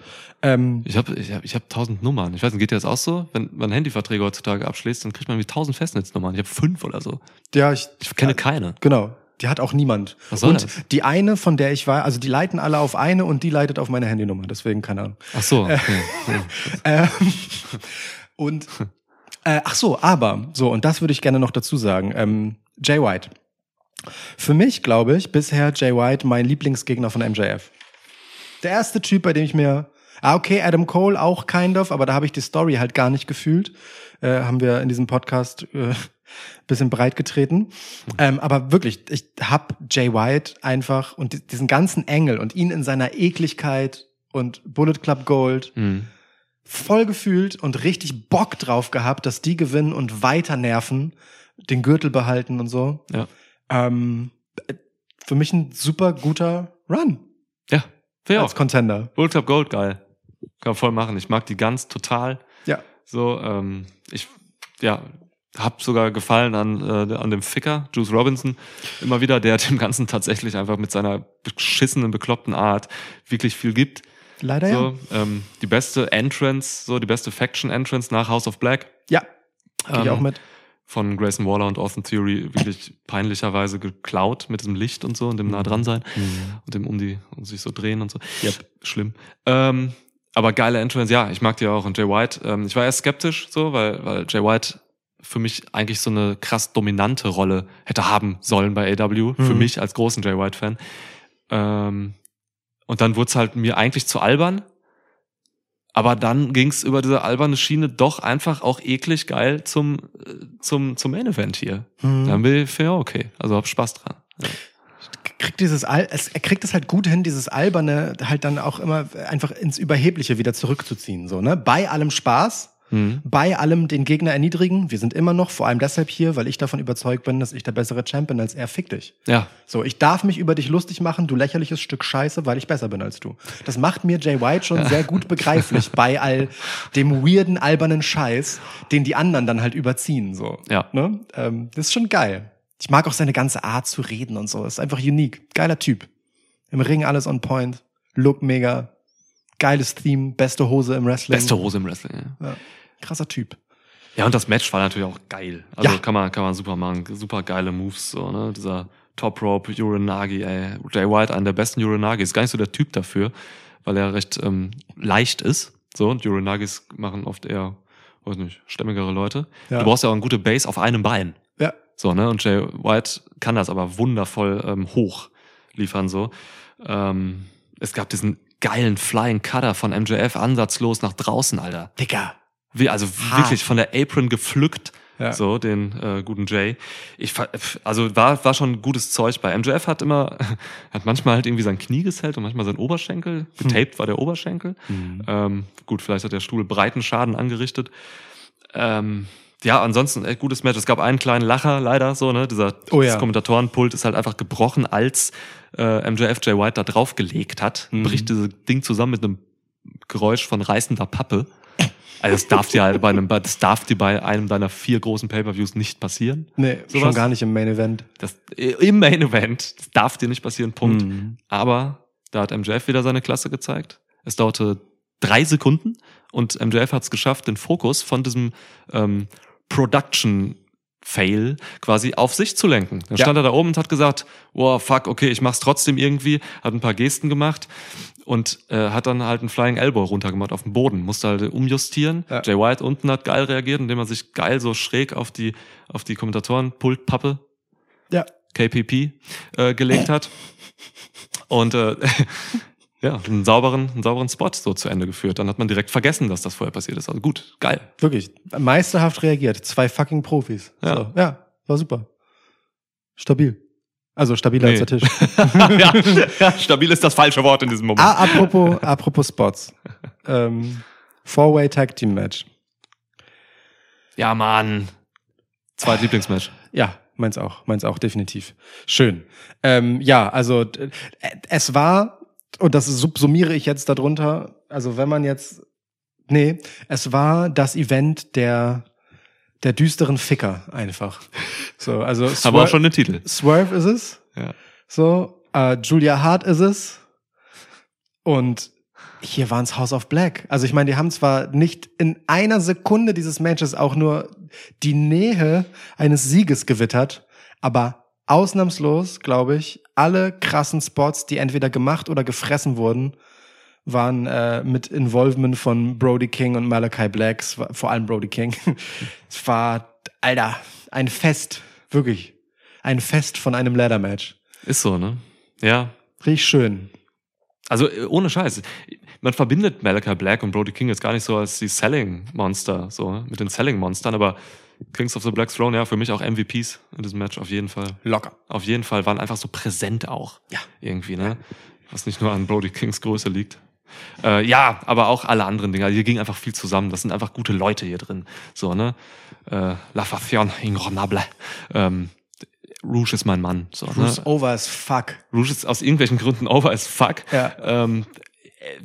Speaker 4: Ähm,
Speaker 3: Ich habe ich hab, ich hab tausend Nummern. Ich weiß nicht, geht dir das auch so? Wenn man Handyverträge heutzutage abschließt, dann kriegt man wie tausend Festnetznummern. Ich habe fünf oder so.
Speaker 4: ja, ich,
Speaker 3: Ich kenne keine.
Speaker 4: Genau. Die hat auch niemand.
Speaker 3: Was soll
Speaker 4: und
Speaker 3: das?
Speaker 4: die eine, von der ich war, also die leiten alle auf eine und die leitet auf meine Handynummer. Deswegen keine Ahnung.
Speaker 3: Ach so. Okay. Ja.
Speaker 4: Ähm, und äh, ach so, aber so und das würde ich gerne noch dazu sagen. Ähm, Jay White. Für mich glaube ich bisher Jay White mein Lieblingsgegner von MJF. Der erste Typ, bei dem ich mir Ah, okay, Adam Cole auch kind of, aber da habe ich die Story halt gar nicht gefühlt. Äh, haben wir in diesem Podcast äh, bisschen breit getreten. Ähm, aber wirklich, ich hab Jay White einfach und di- diesen ganzen Engel und ihn in seiner Ekligkeit und Bullet Club Gold
Speaker 3: Hm.
Speaker 4: voll gefühlt und richtig Bock drauf gehabt, dass die gewinnen und weiter nerven, den Gürtel behalten und so.
Speaker 3: Ja.
Speaker 4: Ähm, äh, für mich ein super guter Run.
Speaker 3: Fair
Speaker 4: als. Contender.
Speaker 3: World Cup Gold, geil. Kann man voll machen. Ich mag die ganz total.
Speaker 4: Ja.
Speaker 3: So, ähm, ich, ja, hab sogar gefallen an, äh, an dem Ficker, Juice Robinson, immer wieder, der dem Ganzen tatsächlich einfach mit seiner beschissenen, bekloppten Art wirklich viel gibt.
Speaker 4: Leider ja.
Speaker 3: So, ähm, die beste Entrance, so die beste Faction-Entrance nach House of Black.
Speaker 4: Ja, gehe ich
Speaker 3: Ähm,
Speaker 4: auch mit.
Speaker 3: Von Grayson Waller und Austin Theory wirklich peinlicherweise geklaut mit diesem Licht und so und dem nah dran sein und dem um die um sich so drehen und so.
Speaker 4: Yep.
Speaker 3: Schlimm. Ähm, aber geile Entrance, ja, ich mag die auch. Und Jay White, ähm, ich war erst skeptisch, so, weil, weil Jay White für mich eigentlich so eine krass dominante Rolle hätte haben sollen bei AW, für
Speaker 4: Mhm.
Speaker 3: mich als großen Jay White-Fan. Ähm, und dann wurde es halt mir eigentlich zu albern. Aber dann ging es über diese alberne Schiene doch einfach auch eklig geil zum, äh, zum, zum Main Event hier.
Speaker 4: Mhm.
Speaker 3: Dann bin ich ja okay. Also hab Spaß dran. Ja.
Speaker 4: kriegt dieses Al es, er kriegt es halt gut hin, dieses alberne halt dann auch immer einfach ins Überhebliche wieder zurückzuziehen, so ne? Bei allem Spaß,
Speaker 3: Mhm.
Speaker 4: bei allem den Gegner erniedrigen. Wir sind immer noch vor allem deshalb hier, weil ich davon überzeugt bin, dass ich der bessere Champ bin als er. Fick dich.
Speaker 3: Ja,
Speaker 4: So, ich darf mich über dich lustig machen, du lächerliches Stück Scheiße, weil ich besser bin als du. Das macht mir Jay White schon sehr gut begreiflich bei all dem weirden, albernen Scheiß, den die anderen dann halt überziehen, so.
Speaker 3: Ja.
Speaker 4: Ne? Ähm, das ist schon geil. Ich mag auch seine ganze Art zu reden und so. Ist einfach unique. Geiler Typ. Im Ring alles on point. Look mega. Geiles Theme. Beste Hose im Wrestling.
Speaker 3: beste Hose im Wrestling. Ja.
Speaker 4: Ja. Krasser Typ.
Speaker 3: Ja, und das Match war natürlich auch geil. Also
Speaker 4: Ja.
Speaker 3: kann man, kann man super machen. Super geile Moves, so, ne? Dieser Top Rope, Uranagi, ey. Jay White, einer der besten Uranagi. Ist gar nicht so der Typ dafür, weil er recht ähm, leicht ist. So, und Uranagis machen oft eher, weiß nicht, stämmigere Leute.
Speaker 4: Ja.
Speaker 3: Du brauchst ja auch eine gute Base auf einem Bein.
Speaker 4: Ja.
Speaker 3: So, ne? Und Jay White kann das aber wundervoll ähm, hoch liefern, so. Ähm, es gab diesen geilen Flying Cutter von MJF ansatzlos nach draußen, Alter.
Speaker 4: Dicker.
Speaker 3: Wie, also
Speaker 4: Hart.
Speaker 3: wirklich von der Apron gepflückt,
Speaker 4: Ja.
Speaker 3: so den äh, guten Jay. Ich also war war schon gutes Zeug bei MJF hat immer hat manchmal halt irgendwie sein Knie gesellt und manchmal sein Oberschenkel getaped war der Oberschenkel.
Speaker 4: Mhm.
Speaker 3: Ähm, gut, vielleicht hat der Stuhl breiten Schaden angerichtet. Ähm, ja, ansonsten echt gutes Match. Es gab einen kleinen Lacher leider so, ne? Dieser
Speaker 4: Oh ja.
Speaker 3: Kommentatorenpult ist halt einfach gebrochen, als äh, MJF Jay White da draufgelegt hat.
Speaker 4: Mhm.
Speaker 3: Bricht dieses Ding zusammen mit einem Geräusch von reißender Pappe. Also das darf dir halt bei einem, das darf dir bei einem deiner vier großen Pay-per-Views nicht passieren.
Speaker 4: Nee, schon
Speaker 3: Sowas?
Speaker 4: gar nicht im Main Event.
Speaker 3: Das im Main Event, das darf dir nicht passieren. Punkt.
Speaker 4: Mhm.
Speaker 3: Aber da hat MJF wieder seine Klasse gezeigt. Es dauerte drei Sekunden und MJF hat es geschafft, den Fokus von diesem ähm, Production Fail quasi auf sich zu lenken. Dann
Speaker 4: Ja.
Speaker 3: stand er da oben und hat gesagt, wow, fuck, okay, ich mach's trotzdem irgendwie, hat ein paar Gesten gemacht und äh, hat dann halt einen Flying Elbow runtergemacht auf den Boden, musste halt umjustieren.
Speaker 4: Ja.
Speaker 3: Jay White unten hat geil reagiert, indem er sich geil so schräg auf die auf die Kommentatorenpultpappe
Speaker 4: Ja.
Speaker 3: KPP äh, gelegt hat. Und äh, ja, einen sauberen, einen sauberen Spot so zu Ende geführt. Dann hat man direkt vergessen, dass das vorher passiert ist. Also gut, geil.
Speaker 4: Wirklich. Meisterhaft reagiert. Zwei fucking Profis.
Speaker 3: Ja.
Speaker 4: So, ja war super. Stabil. Also stabiler
Speaker 3: Nee.
Speaker 4: als der Tisch.
Speaker 3: ja, stabil ist das falsche Wort in diesem Moment.
Speaker 4: ah, apropos, apropos Spots. Ähm, Four-Way Tag Team Match.
Speaker 3: Ja, Mann. Zweit Lieblingsmatch.
Speaker 4: Ja, meins auch, meins auch, definitiv. Schön. Ähm, ja, also äh, es war, und das subsumiere ich jetzt darunter, also wenn man jetzt, nee, es war das Event der, der düsteren Ficker einfach. So, also
Speaker 3: Aber auch schon den Titel.
Speaker 4: Swerve ist es.
Speaker 3: Ja.
Speaker 4: So, äh, Julia Hart ist es. Und hier waren's House of Black. Also ich meine, die haben zwar nicht in einer Sekunde dieses Matches auch nur die Nähe eines Sieges gewittert, aber ausnahmslos, glaube ich, alle krassen Spots, die entweder gemacht oder gefressen wurden, waren äh, mit Involvement von Brody King und Malachi Black, Es war- vor allem Brody King. es war, Alter, ein Fest, wirklich. Ein Fest von einem Ladder-Match.
Speaker 3: Ist so, ne? Ja.
Speaker 4: Richtig schön.
Speaker 3: Also äh, ohne Scheiß. Man verbindet Malachi Black und Brody King jetzt gar nicht so als die Selling-Monster, so ne? mit den Selling-Monstern, aber Kings of the Black Throne, ja, für mich auch MVPs in diesem Match, auf jeden Fall.
Speaker 4: Locker.
Speaker 3: Auf jeden Fall waren einfach so präsent auch.
Speaker 4: Ja.
Speaker 3: Irgendwie, ne? Was nicht nur an Brody Kings Größe liegt. Äh, ja, aber auch alle anderen Dinger. Hier ging einfach viel zusammen. Das sind einfach gute Leute hier drin. So, ne? Äh, La Facion Ingronable. Ähm, Rouge ist mein Mann. So,
Speaker 4: Bruce
Speaker 3: ne?
Speaker 4: over as fuck.
Speaker 3: Rouge ist aus irgendwelchen Gründen over as fuck.
Speaker 4: Ja.
Speaker 3: Ähm, äh,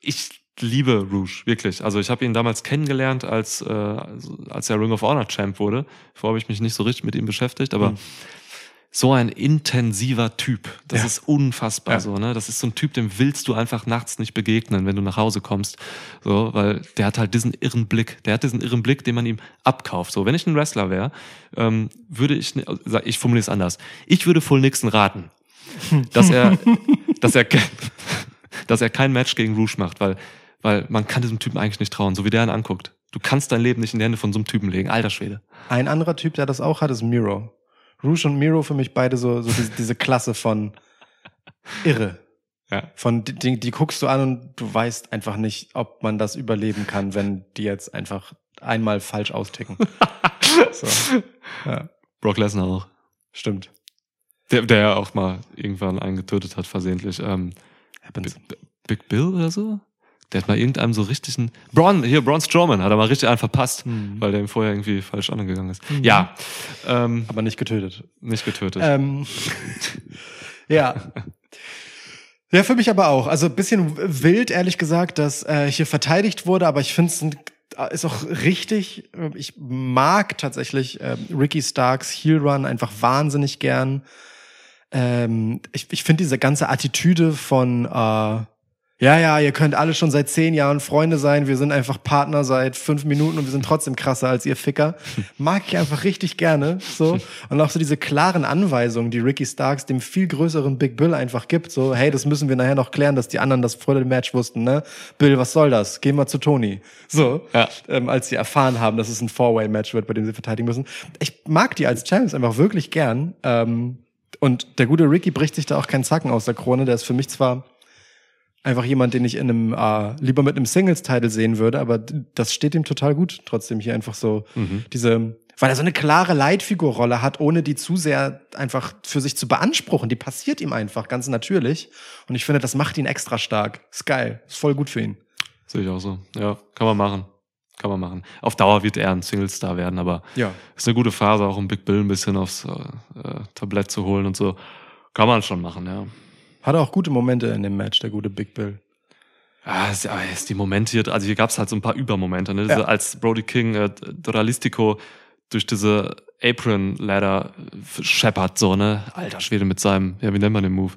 Speaker 3: ich liebe Rouge, wirklich. Also ich habe ihn damals kennengelernt, als, äh, als er Ring of Honor Champ wurde. Vorher habe ich mich nicht so richtig mit ihm beschäftigt, aber
Speaker 4: Mhm.
Speaker 3: so ein intensiver Typ. Das
Speaker 4: Ja.
Speaker 3: ist unfassbar
Speaker 4: Ja.
Speaker 3: so, ne? Das ist so ein Typ, dem willst du einfach nachts nicht begegnen, wenn du nach Hause kommst. So, weil der hat halt diesen irren Blick. Der hat diesen irren Blick, den man ihm abkauft. So, wenn ich ein Wrestler wäre, ähm, würde ich, ne- sag- ich formuliere es anders. Ich würde Full Nixon raten, dass er, dass er, dass er kein Match gegen Rouge macht, weil, weil man kann diesem Typen eigentlich nicht trauen, so wie der ihn anguckt. Du kannst dein Leben nicht in die Hände von so einem Typen legen. Alter Schwede.
Speaker 4: Ein anderer Typ, der das auch hat, ist Miro. Rouge und Miro für mich beide so, so diese, diese Klasse von irre.
Speaker 3: Ja.
Speaker 4: Von die, die, guckst du an und du weißt einfach nicht, ob man das überleben kann, wenn die jetzt einfach einmal falsch austicken. so. Ja,
Speaker 3: Brock Lesnar auch.
Speaker 4: stimmt.
Speaker 3: Der, der ja auch mal irgendwann einen getötet hat, versehentlich. Ähm,
Speaker 4: Happens.
Speaker 3: B- Big Bill oder so? Der hat mal irgendeinem so richtig einen. Braun, hier, Braun Strowman hat er mal richtig einen verpasst,
Speaker 4: Mhm.
Speaker 3: weil der ihm vorher irgendwie falsch angegangen ist. Ja, ähm,
Speaker 4: Aber nicht getötet.
Speaker 3: nicht getötet.
Speaker 4: Ähm, ja. Ja, für mich aber auch. Also ein bisschen wild, ehrlich gesagt, dass äh, hier verteidigt wurde, aber ich finde es ist auch richtig. Ich mag tatsächlich ähm, Ricky Starks Heel Run einfach wahnsinnig gern. Ähm, ich ich finde diese ganze Attitüde von äh, ja, ja, ihr könnt alle schon seit zehn Jahren Freunde sein, wir sind einfach Partner seit fünf Minuten und wir sind trotzdem krasser als ihr Ficker. Mag ich einfach richtig gerne. So. Und auch so diese klaren Anweisungen, die Ricky Starks dem viel größeren Big Bill einfach gibt. So, hey, das müssen wir nachher noch klären, dass die anderen das vor dem Match wussten, ne? Bill, was soll das? Gehen wir zu Tony. So.
Speaker 3: Ja.
Speaker 4: Ähm, als sie erfahren haben, dass es ein Four-Way-Match wird, bei dem sie verteidigen müssen. Ich mag die als Champions einfach wirklich gern. Ähm, und der gute Ricky bricht sich da auch keinen Zacken aus der Krone. Der ist für mich zwar einfach jemand, den ich in einem äh, lieber mit einem Singles-Title sehen würde, aber das steht ihm total gut. Trotzdem hier einfach so diese, weil er so eine klare Leitfigurrolle hat, ohne die zu sehr einfach für sich zu beanspruchen. Die passiert ihm einfach ganz natürlich. Und ich finde, das macht ihn extra stark. Ist geil. Ist voll gut für ihn.
Speaker 3: Sehe ich auch so. Ja, kann man machen. Kann man machen. Auf Dauer wird er ein Single-Star werden, aber
Speaker 4: Ja.
Speaker 3: ist eine gute Phase, auch um Big Bill ein bisschen aufs äh, Tablett zu holen und so. Kann man schon machen, ja.
Speaker 4: Hat auch gute Momente in dem Match, der gute Big Bill.
Speaker 3: Ja, es, ja, es die Momente hier, also hier gab's halt so ein paar Übermomente, ne? Diese,
Speaker 4: Ja.
Speaker 3: Als Brody King äh, Doralistico durch diese Apron Ladder scheppert, so, ne? Alter Schwede mit seinem, ja, wie nennt man den Move?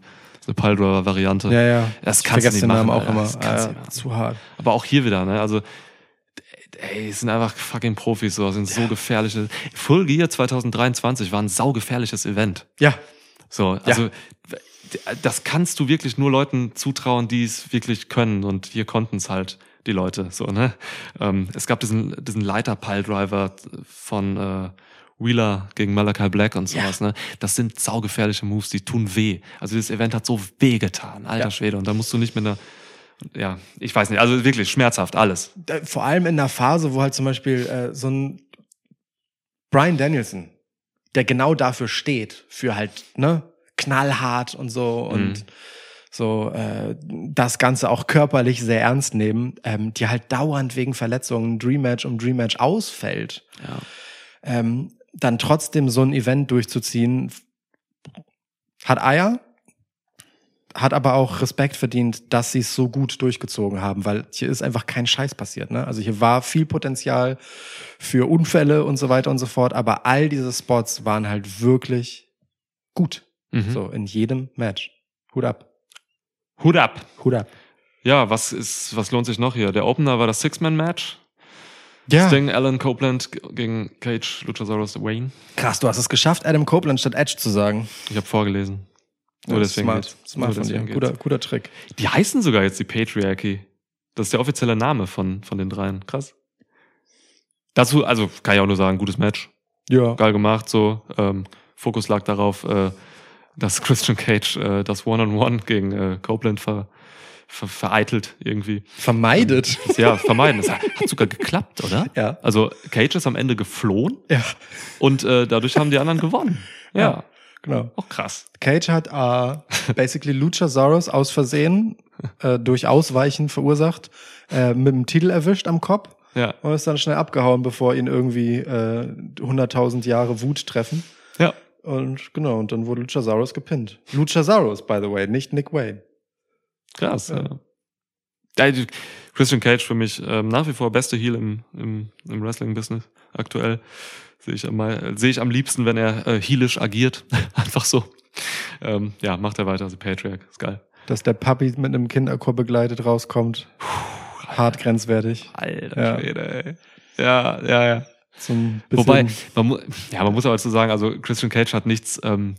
Speaker 3: Eine Piledriver-Variante.
Speaker 4: Ja, ja.
Speaker 3: Das kannst du nicht
Speaker 4: den Namen
Speaker 3: machen,
Speaker 4: auch
Speaker 3: Alter.
Speaker 4: immer.
Speaker 3: Das kannst
Speaker 4: Ah,
Speaker 3: machen.
Speaker 4: zu hart.
Speaker 3: Aber auch hier wieder, ne? Also, ey, es sind einfach fucking Profis, so, sind so gefährliche. Full Gear 2023 war ein saugefährliches Event.
Speaker 4: Ja.
Speaker 3: So, also das kannst du wirklich nur Leuten zutrauen, die es wirklich können. Und hier konnten es halt die Leute. So, ne? Ähm, es gab diesen, diesen Leiter-Pile-Driver von äh, Wheeler gegen Malachi Black und sowas, ne? Das sind saugefährliche Moves, die tun weh. Also dieses Event hat so weh getan, alter
Speaker 4: Ja.
Speaker 3: Schwede. Und da musst du nicht mit einer, ja, ich weiß nicht, also wirklich schmerzhaft, alles.
Speaker 4: Vor allem in einer Phase, wo halt zum Beispiel äh, so ein Brian Danielson, der genau dafür steht, für halt, ne, knallhart und so und
Speaker 3: Mhm.
Speaker 4: so äh, das Ganze auch körperlich sehr ernst nehmen, ähm, die halt dauernd wegen Verletzungen Dream Match um Dream Match ausfällt.
Speaker 3: Ja.
Speaker 4: ähm, dann trotzdem so ein Event durchzuziehen, hat Eier, hat aber auch Respekt verdient, dass sie es so gut durchgezogen haben, weil hier ist einfach kein Scheiß passiert. Ne? Also hier war viel Potenzial für Unfälle und so weiter und so fort, aber all diese Spots waren halt wirklich gut.
Speaker 3: Mhm.
Speaker 4: So in jedem Match. Hut ab.
Speaker 3: Hut ab.
Speaker 4: Hut ab.
Speaker 3: Ja, was ist, was lohnt sich noch hier? Der Opener war das Six-Man-Match.
Speaker 4: Ja,
Speaker 3: Sting, Alan Copeland gegen Cage, Luchasaurus, Wayne.
Speaker 4: krass, du hast es geschafft, Adam Copeland statt Edge zu sagen.
Speaker 3: Ich habe vorgelesen. Nur
Speaker 4: Ja,
Speaker 3: deswegen
Speaker 4: smart,
Speaker 3: geht's.
Speaker 4: smart
Speaker 3: Nur
Speaker 4: von dir.
Speaker 3: deswegen
Speaker 4: Guter,
Speaker 3: geht's.
Speaker 4: guter Trick.
Speaker 3: Die heißen sogar jetzt die Patriarchy. Das ist der offizielle Name von, von den dreien. Krass. Dazu, also kann ich auch nur sagen, gutes Match.
Speaker 4: Ja.
Speaker 3: Geil gemacht, so. Ähm, Fokus lag darauf, äh, dass Christian Cage äh, das One-on-One gegen äh, Copeland ver, ver, vereitelt irgendwie.
Speaker 4: Vermeidet.
Speaker 3: Das, ja, vermeiden. Das hat sogar geklappt, oder?
Speaker 4: Ja.
Speaker 3: Also Cage ist am Ende geflohen
Speaker 4: Ja,
Speaker 3: und äh, dadurch haben die anderen gewonnen. Ja,
Speaker 4: Ja. genau.
Speaker 3: auch krass.
Speaker 4: Cage hat äh, basically Luchasaurus aus Versehen äh, durch Ausweichen verursacht, äh, mit dem Titel erwischt am Kopf
Speaker 3: Ja,
Speaker 4: und ist dann schnell abgehauen, bevor ihn irgendwie äh, 100.000 Jahre Wut treffen.
Speaker 3: ja.
Speaker 4: Und genau, und dann wurde Luchasaurus gepinnt. Luchasaurus, by the way, nicht Nick Wayne.
Speaker 3: Krass,
Speaker 4: Ja.
Speaker 3: ja. Christian Cage für mich ähm, nach wie vor beste Heel im, im, im Wrestling-Business aktuell. Sehe ich, am, sehe ich am liebsten, wenn er äh, heelisch agiert. Einfach so. Ähm, ja, macht er weiter, also Patriarch, ist geil.
Speaker 4: Dass der Puppy mit einem Kinderchor begleitet rauskommt. Hart grenzwertig.
Speaker 3: Alter
Speaker 4: Ja.
Speaker 3: Schwede, ey. Ja, ja, ja.
Speaker 4: So ein bisschen,
Speaker 3: Wobei, man, ja, man muss aber dazu sagen, also Christian Cage hat nichts, ähm,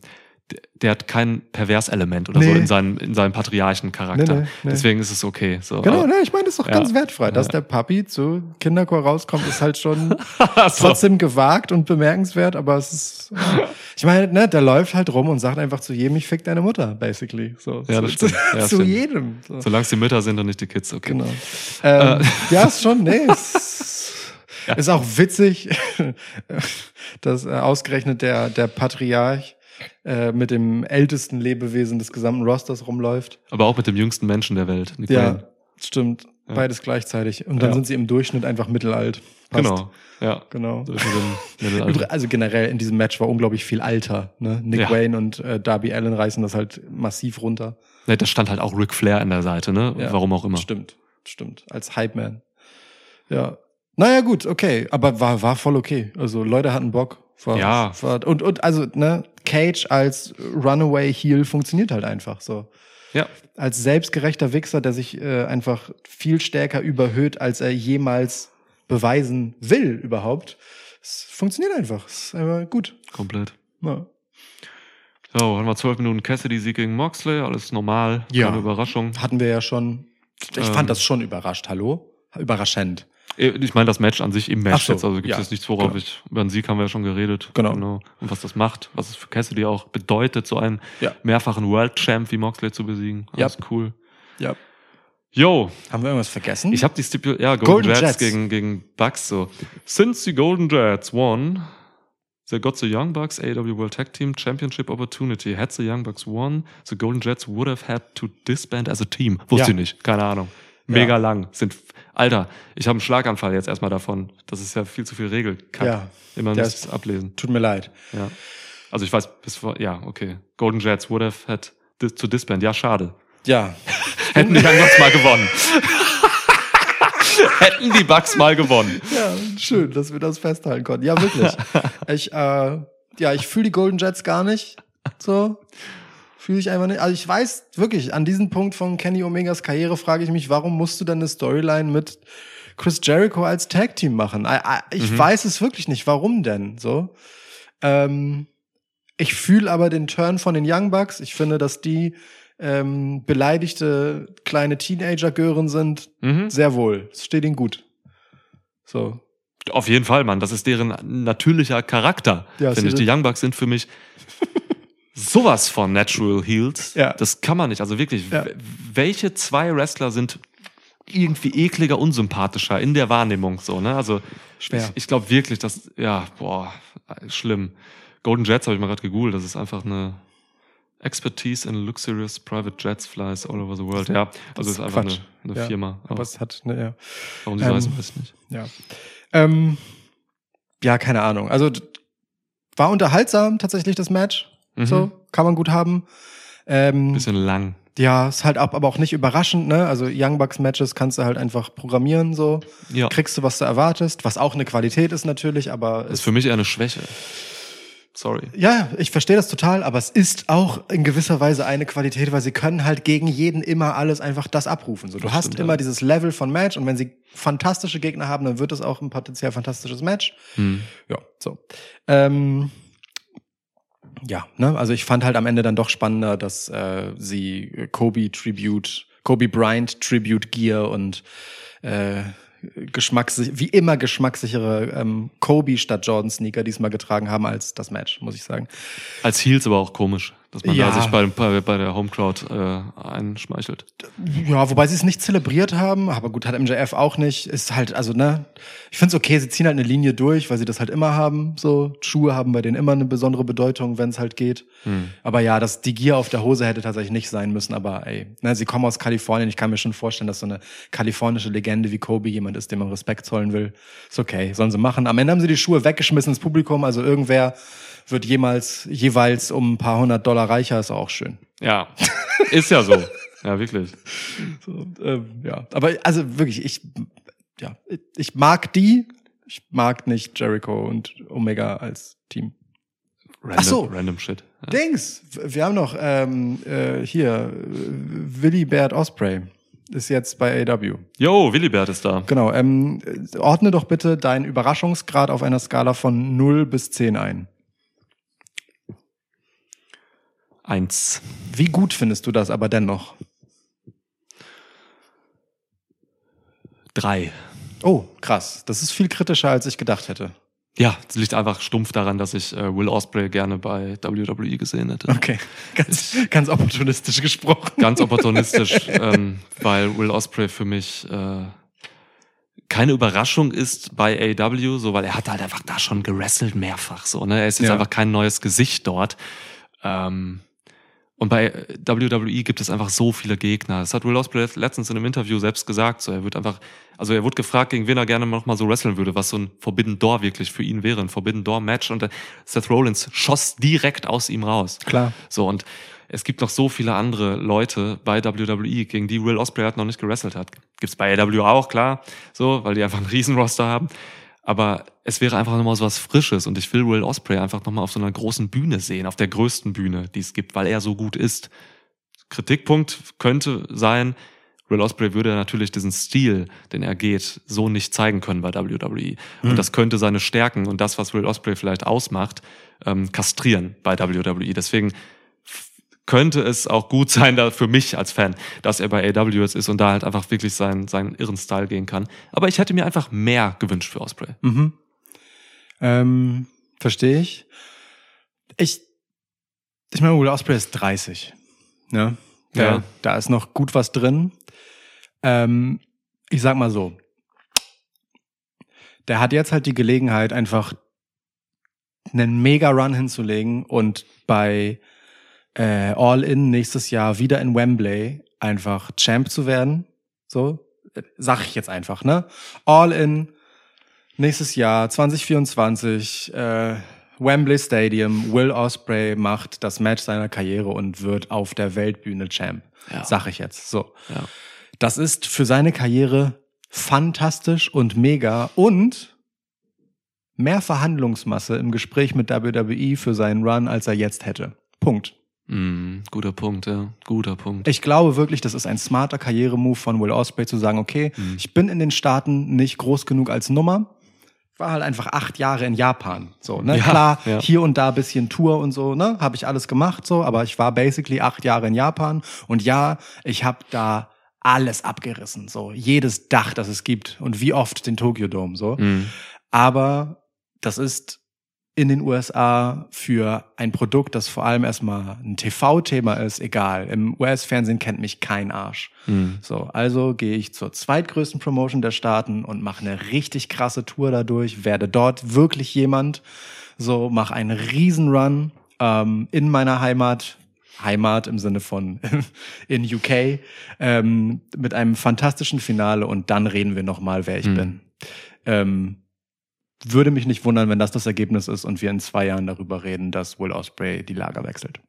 Speaker 3: der, hat kein Perverselement oder so
Speaker 4: Nee.
Speaker 3: in seinem, in seinem patriarchen Charakter.
Speaker 4: Nee, nee.
Speaker 3: Deswegen ist es okay. So,
Speaker 4: Genau,
Speaker 3: aber-
Speaker 4: ne, ich meine, das ist doch
Speaker 3: Ja.
Speaker 4: ganz wertfrei. Dass
Speaker 3: Ja.
Speaker 4: der Puppy zu Kinderchor rauskommt, ist halt schon
Speaker 3: so.
Speaker 4: trotzdem gewagt und bemerkenswert, aber es ist, ich meine, ne, der läuft halt rum und sagt einfach zu jedem, ich fick deine Mutter, basically. So,
Speaker 3: Ja,
Speaker 4: zu,
Speaker 3: das stimmt.
Speaker 4: Zu,
Speaker 3: Ja, das
Speaker 4: zu
Speaker 3: stimmt.
Speaker 4: jedem. So.
Speaker 3: Solange es die Mütter sind und nicht die Kids, okay.
Speaker 4: Genau. Ähm, Ja, ist schon, nee, ist,
Speaker 3: Ja.
Speaker 4: ist auch witzig, dass äh, ausgerechnet der, der Patriarch äh, mit dem ältesten Lebewesen des gesamten Rosters rumläuft.
Speaker 3: Aber auch mit dem jüngsten Menschen der Welt. Nick
Speaker 4: Ja, stimmt.
Speaker 3: Ja.
Speaker 4: Beides gleichzeitig. Und dann
Speaker 3: Ja.
Speaker 4: sind sie im Durchschnitt einfach mittelalt. Passt.
Speaker 3: Genau. Ja.
Speaker 4: Genau. Also generell in diesem Match war unglaublich viel Alter. Ne? Nick
Speaker 3: Ja.
Speaker 4: Wayne und äh, Darby Allen reißen das halt massiv runter.
Speaker 3: Ne, da stand halt auch Ric Flair an der Seite, ne?
Speaker 4: Ja.
Speaker 3: Warum auch immer.
Speaker 4: Stimmt, stimmt. Als Hype-Man. Ja. Naja, gut, okay. Aber war, war voll okay. Also Leute hatten Bock. War,
Speaker 3: Ja.
Speaker 4: War, und, und also, ne, Cage als Runaway Heel funktioniert halt einfach so.
Speaker 3: Ja.
Speaker 4: Als selbstgerechter Wichser, der sich äh, einfach viel stärker überhöht, als er jemals beweisen will überhaupt. Es funktioniert einfach. Es ist einfach gut.
Speaker 3: Komplett.
Speaker 4: Ja.
Speaker 3: So, haben wir zwölf Minuten Cassidy-Sieg gegen Moxley, alles normal,
Speaker 4: Ja.
Speaker 3: keine Überraschung.
Speaker 4: Hatten wir ja schon. Ich
Speaker 3: Ähm.
Speaker 4: fand das schon überrascht. Hallo? Überraschend.
Speaker 3: Ich meine das Match an sich im Match
Speaker 4: so,
Speaker 3: jetzt, also gibt es
Speaker 4: ja,
Speaker 3: jetzt nichts, worauf
Speaker 4: genau.
Speaker 3: ich, über den Sieg haben wir ja schon geredet.
Speaker 4: Genau.
Speaker 3: Und was das macht, was es für Cassidy auch bedeutet, so einen
Speaker 4: Ja.
Speaker 3: mehrfachen World Champ wie Moxley zu besiegen.
Speaker 4: Ja.
Speaker 3: Alles cool.
Speaker 4: Ja.
Speaker 3: Yo,
Speaker 4: Haben wir irgendwas vergessen?
Speaker 3: ich habe die Stipul ja, Golden,
Speaker 4: Golden
Speaker 3: Jets,
Speaker 4: Jets.
Speaker 3: gegen, gegen Bucks so. Since the Golden Jets won, they got the Young Bucks AW World Tag Team Championship Opportunity. Had the Young Bucks won, the Golden Jets would have had to disband as a team. Wusste ich nicht, keine Ahnung. Mega
Speaker 4: Ja.
Speaker 3: lang. Sind, Alter, ich habe einen Schlaganfall jetzt erstmal davon. Das ist ja viel zu viel Regel. Kack.
Speaker 4: Ja.
Speaker 3: Immer ich ablesen.
Speaker 4: Tut mir leid.
Speaker 3: Ja. Also ich weiß, bis vor, ja, okay. Golden Jets would have had dis, to disband. Ja, schade.
Speaker 4: Ja.
Speaker 3: Hätten die Bucks mal gewonnen. Hätten die Bucks mal gewonnen.
Speaker 4: Ja, schön, dass wir das festhalten konnten. Ja, wirklich. ich, äh, ja, ich fühle die Golden Jets gar nicht. So. Fühle ich einfach nicht. Also ich weiß wirklich, an diesem Punkt von Kenny Omegas Karriere frage ich mich, warum musst du denn eine Storyline mit Chris Jericho als Tag Team machen? Ich
Speaker 3: Mhm.
Speaker 4: weiß es wirklich nicht. Warum denn? So. Ähm, ich fühle aber den Turn von den Young Bucks. Ich finde, dass die ähm, beleidigte kleine Teenager-Gören sind.
Speaker 3: Mhm.
Speaker 4: Sehr wohl. Es steht ihnen gut. So.
Speaker 3: Auf jeden Fall, Mann. Das ist deren natürlicher Charakter.
Speaker 4: Ja,
Speaker 3: finde ich. Die Young Bucks sind für mich sowas von Natural Heels.
Speaker 4: Ja.
Speaker 3: Das kann man nicht. Also wirklich,
Speaker 4: Ja.
Speaker 3: welche zwei Wrestler sind irgendwie ekliger, unsympathischer in der Wahrnehmung so, ne? Also
Speaker 4: Schwer.
Speaker 3: ich, ich glaube wirklich, dass, ja, boah, schlimm. Golden Jets habe ich mal gerade gegoogelt, das ist einfach eine Expertise in luxurious private jets flies all over the world. Ja, also
Speaker 4: ist
Speaker 3: ist einfach eine,
Speaker 4: Quatsch.
Speaker 3: eine
Speaker 4: Ja,
Speaker 3: Firma.
Speaker 4: Aber es hat, ne, ja.
Speaker 3: warum die
Speaker 4: ähm,
Speaker 3: heißen, weiß ich nicht.
Speaker 4: Ja. Ähm, ja, keine Ahnung. Also war unterhaltsam tatsächlich das Match.
Speaker 3: Mhm.
Speaker 4: So, kann man gut haben. Ähm,
Speaker 3: Bisschen lang.
Speaker 4: ja, ist halt ab, aber auch nicht überraschend, ne? Also Young Bucks Matches kannst du halt einfach programmieren, so.
Speaker 3: Ja.
Speaker 4: Kriegst du, was du erwartest, was auch eine Qualität ist natürlich, aber
Speaker 3: Das ist
Speaker 4: es,
Speaker 3: für mich eher eine Schwäche. Sorry.
Speaker 4: ja, ich verstehe das total, aber es ist auch in gewisser Weise eine Qualität, weil sie können halt gegen jeden immer alles einfach das abrufen. So, du
Speaker 3: Das
Speaker 4: hast
Speaker 3: stimmt,
Speaker 4: immer
Speaker 3: ja.
Speaker 4: dieses Level von Match und wenn sie fantastische Gegner haben, dann wird es auch ein potenziell fantastisches Match.
Speaker 3: Hm.
Speaker 4: Ja, so. Ähm, ja, ne, also ich fand halt am Ende dann doch spannender, dass äh, sie äh, Kobe Tribute, Kobe Bryant Tribute Gear und äh, geschmackssich wie immer geschmackssichere ähm, Kobe statt Jordan Sneaker diesmal getragen haben als das Match, muss ich sagen.
Speaker 3: Als Heels aber auch komisch, dass man
Speaker 4: Ja.
Speaker 3: da sich bei, bei, bei der Homecrowd äh, einschmeichelt.
Speaker 4: Ja, wobei sie es nicht zelebriert haben, aber gut, hat MJF auch nicht. Ist halt, also, ne, ich find's okay, sie ziehen halt eine Linie durch, weil sie das halt immer haben. So, Schuhe haben bei denen immer eine besondere Bedeutung, wenn es halt geht.
Speaker 3: Hm.
Speaker 4: Aber ja, das, die Gier auf der Hose hätte tatsächlich nicht sein müssen, aber ey, ne, sie kommen aus Kalifornien. Ich kann mir schon vorstellen, dass so eine kalifornische Legende wie Kobe jemand ist, dem man Respekt zollen will. Ist okay, sollen sie machen. Am Ende haben sie die Schuhe weggeschmissen ins Publikum, also irgendwer wird jemals, jeweils um ein paar hundert Dollar reicher, ist auch schön.
Speaker 3: Ja, ist ja so. Ja, wirklich.
Speaker 4: So, ähm, ja, aber also wirklich, ich, ja, ich mag die, ich mag nicht Jericho und Omega als Team.
Speaker 3: Random,
Speaker 4: Ach so.
Speaker 3: Random Shit. Ja.
Speaker 4: Dings, wir haben noch ähm, äh, hier Willy Baird Osprey ist jetzt bei AW.
Speaker 3: Yo, Willibert ist da.
Speaker 4: Genau, ähm, äh, ordne doch bitte deinen Überraschungsgrad auf einer Skala von 0 bis 10 ein.
Speaker 3: Eins.
Speaker 4: Wie gut findest du das aber dennoch?
Speaker 3: Drei.
Speaker 4: Oh, krass. Das ist viel kritischer, als ich gedacht hätte.
Speaker 3: Ja, es liegt einfach stumpf daran, dass ich äh, Will Osprey gerne bei WWE gesehen hätte.
Speaker 4: Okay, ganz, ganz opportunistisch gesprochen.
Speaker 3: Ganz opportunistisch, ähm, weil Will Osprey für mich äh, keine Überraschung ist bei AEW, so weil er hat halt einfach da schon gerestelt mehrfach so, ne? Er ist jetzt
Speaker 4: Ja.
Speaker 3: einfach kein neues Gesicht dort. Ähm, und bei WWE gibt es einfach so viele Gegner. Das hat Will Ospreay letztens in einem Interview selbst gesagt. So, er wird einfach, also er wurde gefragt, gegen wen er gerne noch mal so wresteln würde, was so ein Forbidden Door wirklich für ihn wäre, ein Forbidden Door Match. Und äh, Seth Rollins schoss direkt aus ihm raus.
Speaker 4: Klar.
Speaker 3: So, und es gibt noch so viele andere Leute bei WWE, gegen die Will Ospreay halt noch nicht gewrestelt hat. Gibt's bei AEW auch, klar, so, weil die einfach einen Riesenroster haben. Aber es wäre einfach nochmal so was Frisches und ich will Will Ospreay einfach nochmal auf so einer großen Bühne sehen, auf der größten Bühne, die es gibt, weil er so gut ist. Kritikpunkt könnte sein, Will Ospreay würde natürlich diesen Stil, den er geht, so nicht zeigen können bei WWE. Und das könnte seine Stärken und das, was Will Ospreay vielleicht ausmacht, ähm, kastrieren bei WWE. Deswegen könnte es auch gut sein, da für mich als Fan, dass er bei AW jetzt ist und da halt einfach wirklich seinen, seinen irren Style gehen kann. Aber ich hätte mir einfach mehr gewünscht für Ospreay.
Speaker 4: Mhm. Ähm, verstehe ich. Ich, ich meine, Will Ospreay ist 30. Ne?
Speaker 3: Ja.
Speaker 4: Da, da ist noch gut was drin. Ähm, ich sag mal so. Der hat jetzt halt die Gelegenheit, einfach einen Mega-Run hinzulegen und bei äh, All In nächstes Jahr wieder in Wembley einfach Champ zu werden. So, äh, sag ich jetzt einfach, ne? All In nächstes Jahr 2024 äh, Wembley Stadium. Will Osprey macht das Match seiner Karriere und wird auf der Weltbühne Champ.
Speaker 3: Ja.
Speaker 4: Sag ich jetzt. So,
Speaker 3: Ja.
Speaker 4: das ist für seine Karriere fantastisch und mega und mehr Verhandlungsmasse im Gespräch mit WWE für seinen Run, als er jetzt hätte. Punkt.
Speaker 3: Mm, guter Punkt, ja. Guter Punkt.
Speaker 4: Ich glaube wirklich, das ist ein smarter Karrieremove von Will Ospreay zu sagen, okay,
Speaker 3: Mhm.
Speaker 4: ich bin in den Staaten nicht groß genug als Nummer. War halt einfach acht Jahre in Japan. So, ne?
Speaker 3: Ja,
Speaker 4: Klar,
Speaker 3: ja.
Speaker 4: hier und da bisschen Tour und so, ne? Habe ich alles gemacht so, aber ich war basically acht Jahre in Japan. Und ja, ich habe da alles abgerissen. So, jedes Dach, das es gibt. Und wie oft den Tokyo Dome. So.
Speaker 3: Mm.
Speaker 4: Aber das ist in den USA für ein Produkt, das vor allem erstmal ein TV-Thema ist, egal. Im US-Fernsehen kennt mich kein Arsch.
Speaker 3: Hm.
Speaker 4: So, also gehe ich zur zweitgrößten Promotion der Staaten und mache eine richtig krasse Tour dadurch, werde dort wirklich jemand, so mache einen Riesenrun ähm, in meiner Heimat, Heimat im Sinne von in UK, ähm, mit einem fantastischen Finale und dann reden wir nochmal, wer ich
Speaker 3: Hm.
Speaker 4: bin. Ähm, würde mich nicht wundern, wenn das das Ergebnis ist und wir in zwei Jahren darüber reden, dass Will Osprey die Lager wechselt.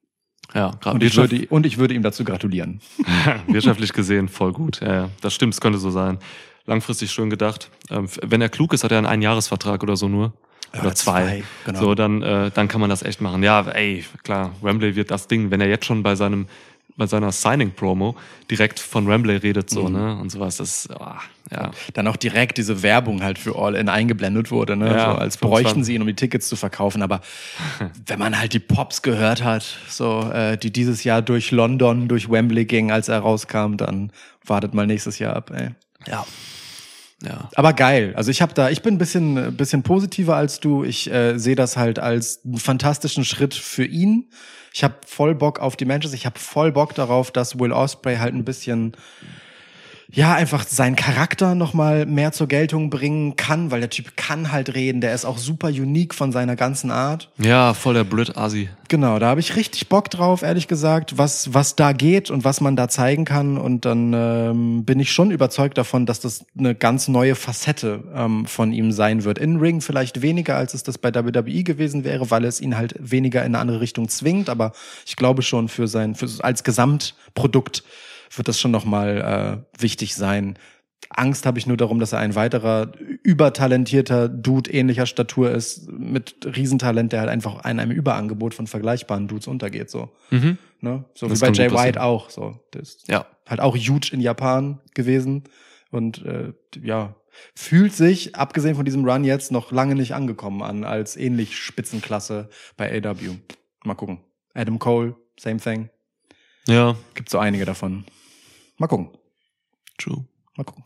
Speaker 3: Ja, gerade
Speaker 4: Und ich, würde, und ich würde ihm dazu gratulieren.
Speaker 3: wirtschaftlich gesehen voll gut. Ja, ja, das stimmt, es könnte so sein. Langfristig schön gedacht. Ähm, wenn er klug ist, hat er einen Einjahresvertrag oder so nur. Oder,
Speaker 4: Oder
Speaker 3: zwei.
Speaker 4: zwei, genau.
Speaker 3: So, dann, äh, dann kann man das echt machen. Ja, ey, klar, Wembley wird das Ding, wenn er jetzt schon bei seinem bei seiner Signing-Promo direkt von Wembley redet, so,
Speaker 4: Mhm.
Speaker 3: ne? Und sowas. Das, ah, ja.
Speaker 4: Dann auch direkt diese Werbung halt für All-In eingeblendet wurde, ne?
Speaker 3: Ja,
Speaker 4: so, als
Speaker 3: 25.
Speaker 4: bräuchten sie ihn, um die Tickets zu verkaufen. Aber wenn man halt die Pops gehört hat, so, äh, die dieses Jahr durch London, durch Wembley gingen, als er rauskam, dann wartet mal nächstes Jahr ab, ey.
Speaker 3: Ja. Ja.
Speaker 4: Aber geil. Also ich habe da, ich bin ein bisschen, ein bisschen positiver als du. Ich äh, sehe das halt als einen fantastischen Schritt für ihn. Ich habe voll Bock auf die Matches. Ich habe voll Bock darauf, dass Will Osprey halt ein bisschen ja, einfach seinen Charakter nochmal mehr zur Geltung bringen kann, weil der Typ kann halt reden, der ist auch super unique von seiner ganzen Art.
Speaker 3: Ja, voll der Brit-Asi.
Speaker 4: Genau, da habe ich richtig Bock drauf, ehrlich gesagt, was, was da geht und was man da zeigen kann. Und dann ähm, bin ich schon überzeugt davon, dass das eine ganz neue Facette ähm, von ihm sein wird. In Ring vielleicht weniger, als es das bei WWE gewesen wäre, weil es ihn halt weniger in eine andere Richtung zwingt. Aber ich glaube schon für sein, für, als Gesamtprodukt wird das schon nochmal äh, wichtig sein. Angst habe ich nur darum, dass er ein weiterer übertalentierter Dude ähnlicher Statur ist, mit Riesentalent, der halt einfach in einem Überangebot von vergleichbaren Dudes untergeht. So,
Speaker 3: Mhm.
Speaker 4: ne? so
Speaker 3: Das
Speaker 4: wie bei Jay White auch. So, der ist
Speaker 3: Ja.
Speaker 4: halt auch huge in Japan gewesen und äh, ja fühlt sich abgesehen von diesem Run jetzt noch lange nicht angekommen an als ähnlich Spitzenklasse bei AW. Mal gucken. Adam Cole, same thing.
Speaker 3: Ja,
Speaker 4: Gibt so einige davon. Mal gucken.
Speaker 3: true.
Speaker 4: Mal gucken.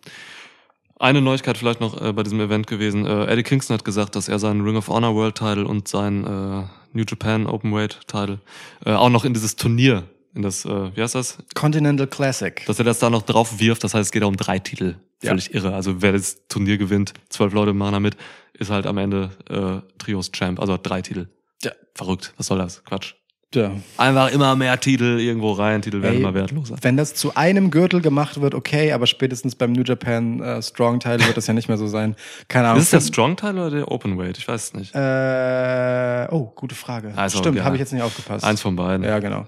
Speaker 3: Eine Neuigkeit vielleicht noch äh, bei diesem Event gewesen. Äh, Eddie Kingston hat gesagt, dass er seinen Ring of Honor World Title und seinen äh, New Japan Openweight Title äh, auch noch in dieses Turnier, in das, äh, wie heißt das?
Speaker 4: Continental Classic.
Speaker 3: Dass er das da noch drauf wirft. Das heißt, es geht um drei Titel.
Speaker 4: Ja.
Speaker 3: Völlig irre. Also wer das Turnier gewinnt, zwölf Leute machen da mit, ist halt am Ende äh, Trios Champ. Also hat drei Titel.
Speaker 4: Ja.
Speaker 3: Verrückt. Was soll das? Quatsch.
Speaker 4: Ja.
Speaker 3: Einfach immer mehr Titel irgendwo rein. Titel werden
Speaker 4: Ey,
Speaker 3: immer wertloser.
Speaker 4: Wenn das zu einem Gürtel gemacht wird, okay, aber spätestens beim New Japan äh, Strong Title wird das ja nicht mehr so sein. Keine Ahnung.
Speaker 3: Ist es der Strong Title oder der Openweight? Ich weiß es nicht.
Speaker 4: äh, oh, gute Frage.
Speaker 3: Also,
Speaker 4: Stimmt,
Speaker 3: ja.
Speaker 4: habe ich jetzt nicht aufgepasst.
Speaker 3: Eins von beiden.
Speaker 4: Ja, genau.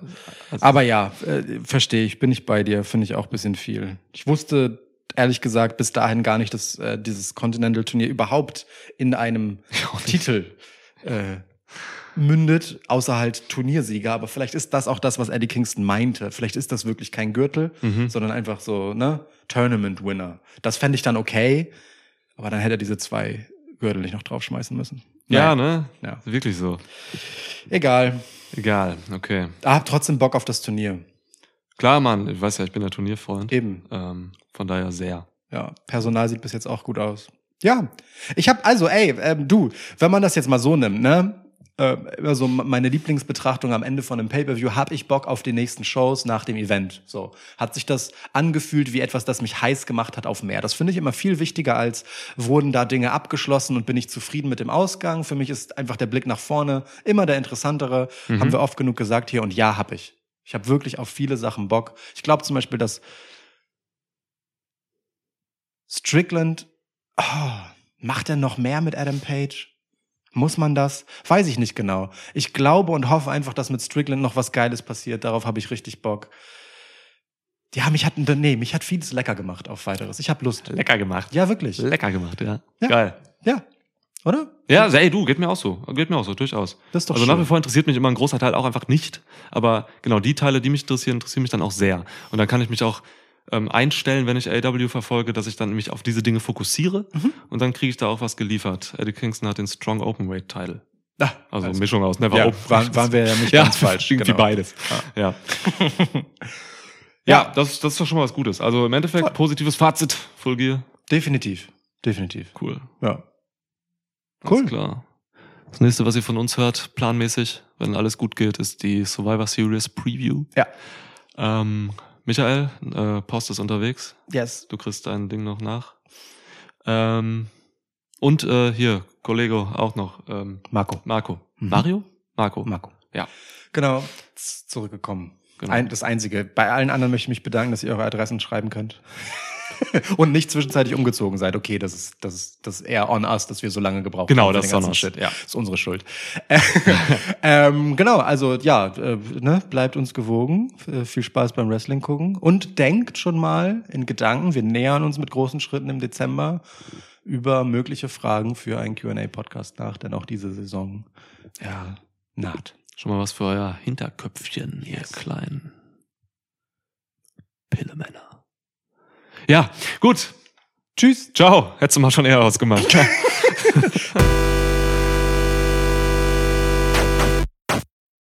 Speaker 3: Also-
Speaker 4: Aber ja, äh, verstehe ich, bin ich bei dir, finde ich auch ein bisschen viel. Ich wusste ehrlich gesagt bis dahin gar nicht, dass äh, dieses Continental Turnier überhaupt in einem Titel äh, mündet, außer halt Turniersieger. Aber vielleicht ist das auch das, was Eddie Kingston meinte. Vielleicht ist das wirklich kein Gürtel,
Speaker 3: Mhm.
Speaker 4: sondern einfach so, ne, Tournament Winner. Das fände ich dann okay, aber dann hätte er diese zwei Gürtel nicht noch draufschmeißen müssen.
Speaker 3: Ja, ne?
Speaker 4: Ja.
Speaker 3: Wirklich so.
Speaker 4: Egal.
Speaker 3: Egal, okay.
Speaker 4: Aber hab trotzdem Bock auf das Turnier.
Speaker 3: Klar, Mann, ich weiß ja, ich bin der Turnierfreund.
Speaker 4: Eben.
Speaker 3: Ähm, von daher sehr.
Speaker 4: Ja, Personal sieht bis jetzt auch gut aus. Ja, ich habe also, ey, ähm, du, wenn man das jetzt mal so nimmt, ne? Äh, immer so meine Lieblingsbetrachtung am Ende von einem Pay-per-View, hab ich Bock auf die nächsten Shows nach dem Event. So hat sich das angefühlt wie etwas, das mich heiß gemacht hat auf mehr. Das finde ich immer viel wichtiger als wurden da Dinge abgeschlossen und bin ich zufrieden mit dem Ausgang. Für mich ist einfach der Blick nach vorne immer der interessantere. Haben wir oft genug gesagt hier und ja, hab ich. Ich habe wirklich auf viele Sachen Bock. Ich glaube zum Beispiel, dass Strickland, oh, macht er noch mehr mit Adam Page? Muss man das? Weiß ich nicht genau. Ich glaube und hoffe einfach, dass mit Strickland noch was Geiles passiert. Darauf habe ich richtig Bock. Ja, mich hat, nee, mich hat vieles lecker gemacht auf weiteres. Ich habe Lust.
Speaker 3: Lecker gemacht.
Speaker 4: Ja, wirklich.
Speaker 3: Lecker gemacht, ja.
Speaker 4: Ja.
Speaker 3: Geil.
Speaker 4: Ja. Oder?
Speaker 3: Ja, ey, du, geht mir auch so. Geht mir auch so, durchaus.
Speaker 4: Das ist doch
Speaker 3: also
Speaker 4: schön.
Speaker 3: nach wie vor interessiert mich immer ein großer Teil auch einfach nicht. Aber genau die Teile, die mich interessieren, interessieren mich dann auch sehr. Und dann kann ich mich auch ähm, einstellen, wenn ich AW verfolge, dass ich dann mich auf diese Dinge fokussiere.
Speaker 4: Mhm.
Speaker 3: Und dann kriege ich da auch was geliefert. Eddie Kingston hat den Strong Openweight Title.
Speaker 4: Ah,
Speaker 3: Also
Speaker 4: alles
Speaker 3: Mischung aus Never
Speaker 4: Ja,
Speaker 3: Open.
Speaker 4: waren, waren wir ja nicht
Speaker 3: ja,
Speaker 4: ganz falsch.
Speaker 3: Irgendwie
Speaker 4: genau.
Speaker 3: beides. Ja. ja, das, das ist doch schon mal was Gutes. Also im Endeffekt
Speaker 4: Voll.
Speaker 3: positives Fazit. Full Gear.
Speaker 4: Definitiv. Definitiv.
Speaker 3: Cool.
Speaker 4: Ja.
Speaker 3: Alles
Speaker 4: Cool.
Speaker 3: klar. Das nächste, was ihr von uns hört, planmäßig, wenn alles gut geht, ist die Survivor Series Preview.
Speaker 4: Ja.
Speaker 3: Ähm, Michael, äh, Post ist unterwegs.
Speaker 4: Yes.
Speaker 3: Du kriegst dein Ding noch nach. Ähm, und äh, hier, Kollege auch noch. Ähm,
Speaker 4: Marco.
Speaker 3: Marco.
Speaker 4: Mhm.
Speaker 3: Mario? Marco.
Speaker 4: Marco.
Speaker 3: Ja.
Speaker 4: Genau. Zurückgekommen.
Speaker 3: Genau.
Speaker 4: Ein, das Einzige. Bei allen anderen möchte ich mich bedanken, dass ihr eure Adressen schreiben könnt. Und nicht zwischenzeitlich umgezogen seid. Okay, das ist, das ist, das ist eher on us, dass wir so lange gebraucht
Speaker 3: Genau,
Speaker 4: haben. für
Speaker 3: das ist on us,
Speaker 4: Shit.
Speaker 3: ja.
Speaker 4: Ist unsere Schuld. ähm, genau, also ja, äh, ne, bleibt uns gewogen. F- Viel Spaß beim Wrestling gucken. Und denkt schon mal in Gedanken, wir nähern uns mit großen Schritten im Dezember über mögliche Fragen für einen QA-Podcast nach, denn auch diese Saison ja, naht.
Speaker 3: Schon mal was für euer Hinterköpfchen, ihr
Speaker 4: Yes.
Speaker 3: kleinen Pillemänner. Ja, gut. Tschüss. Ciao. Hättest du mal schon eher ausgemacht.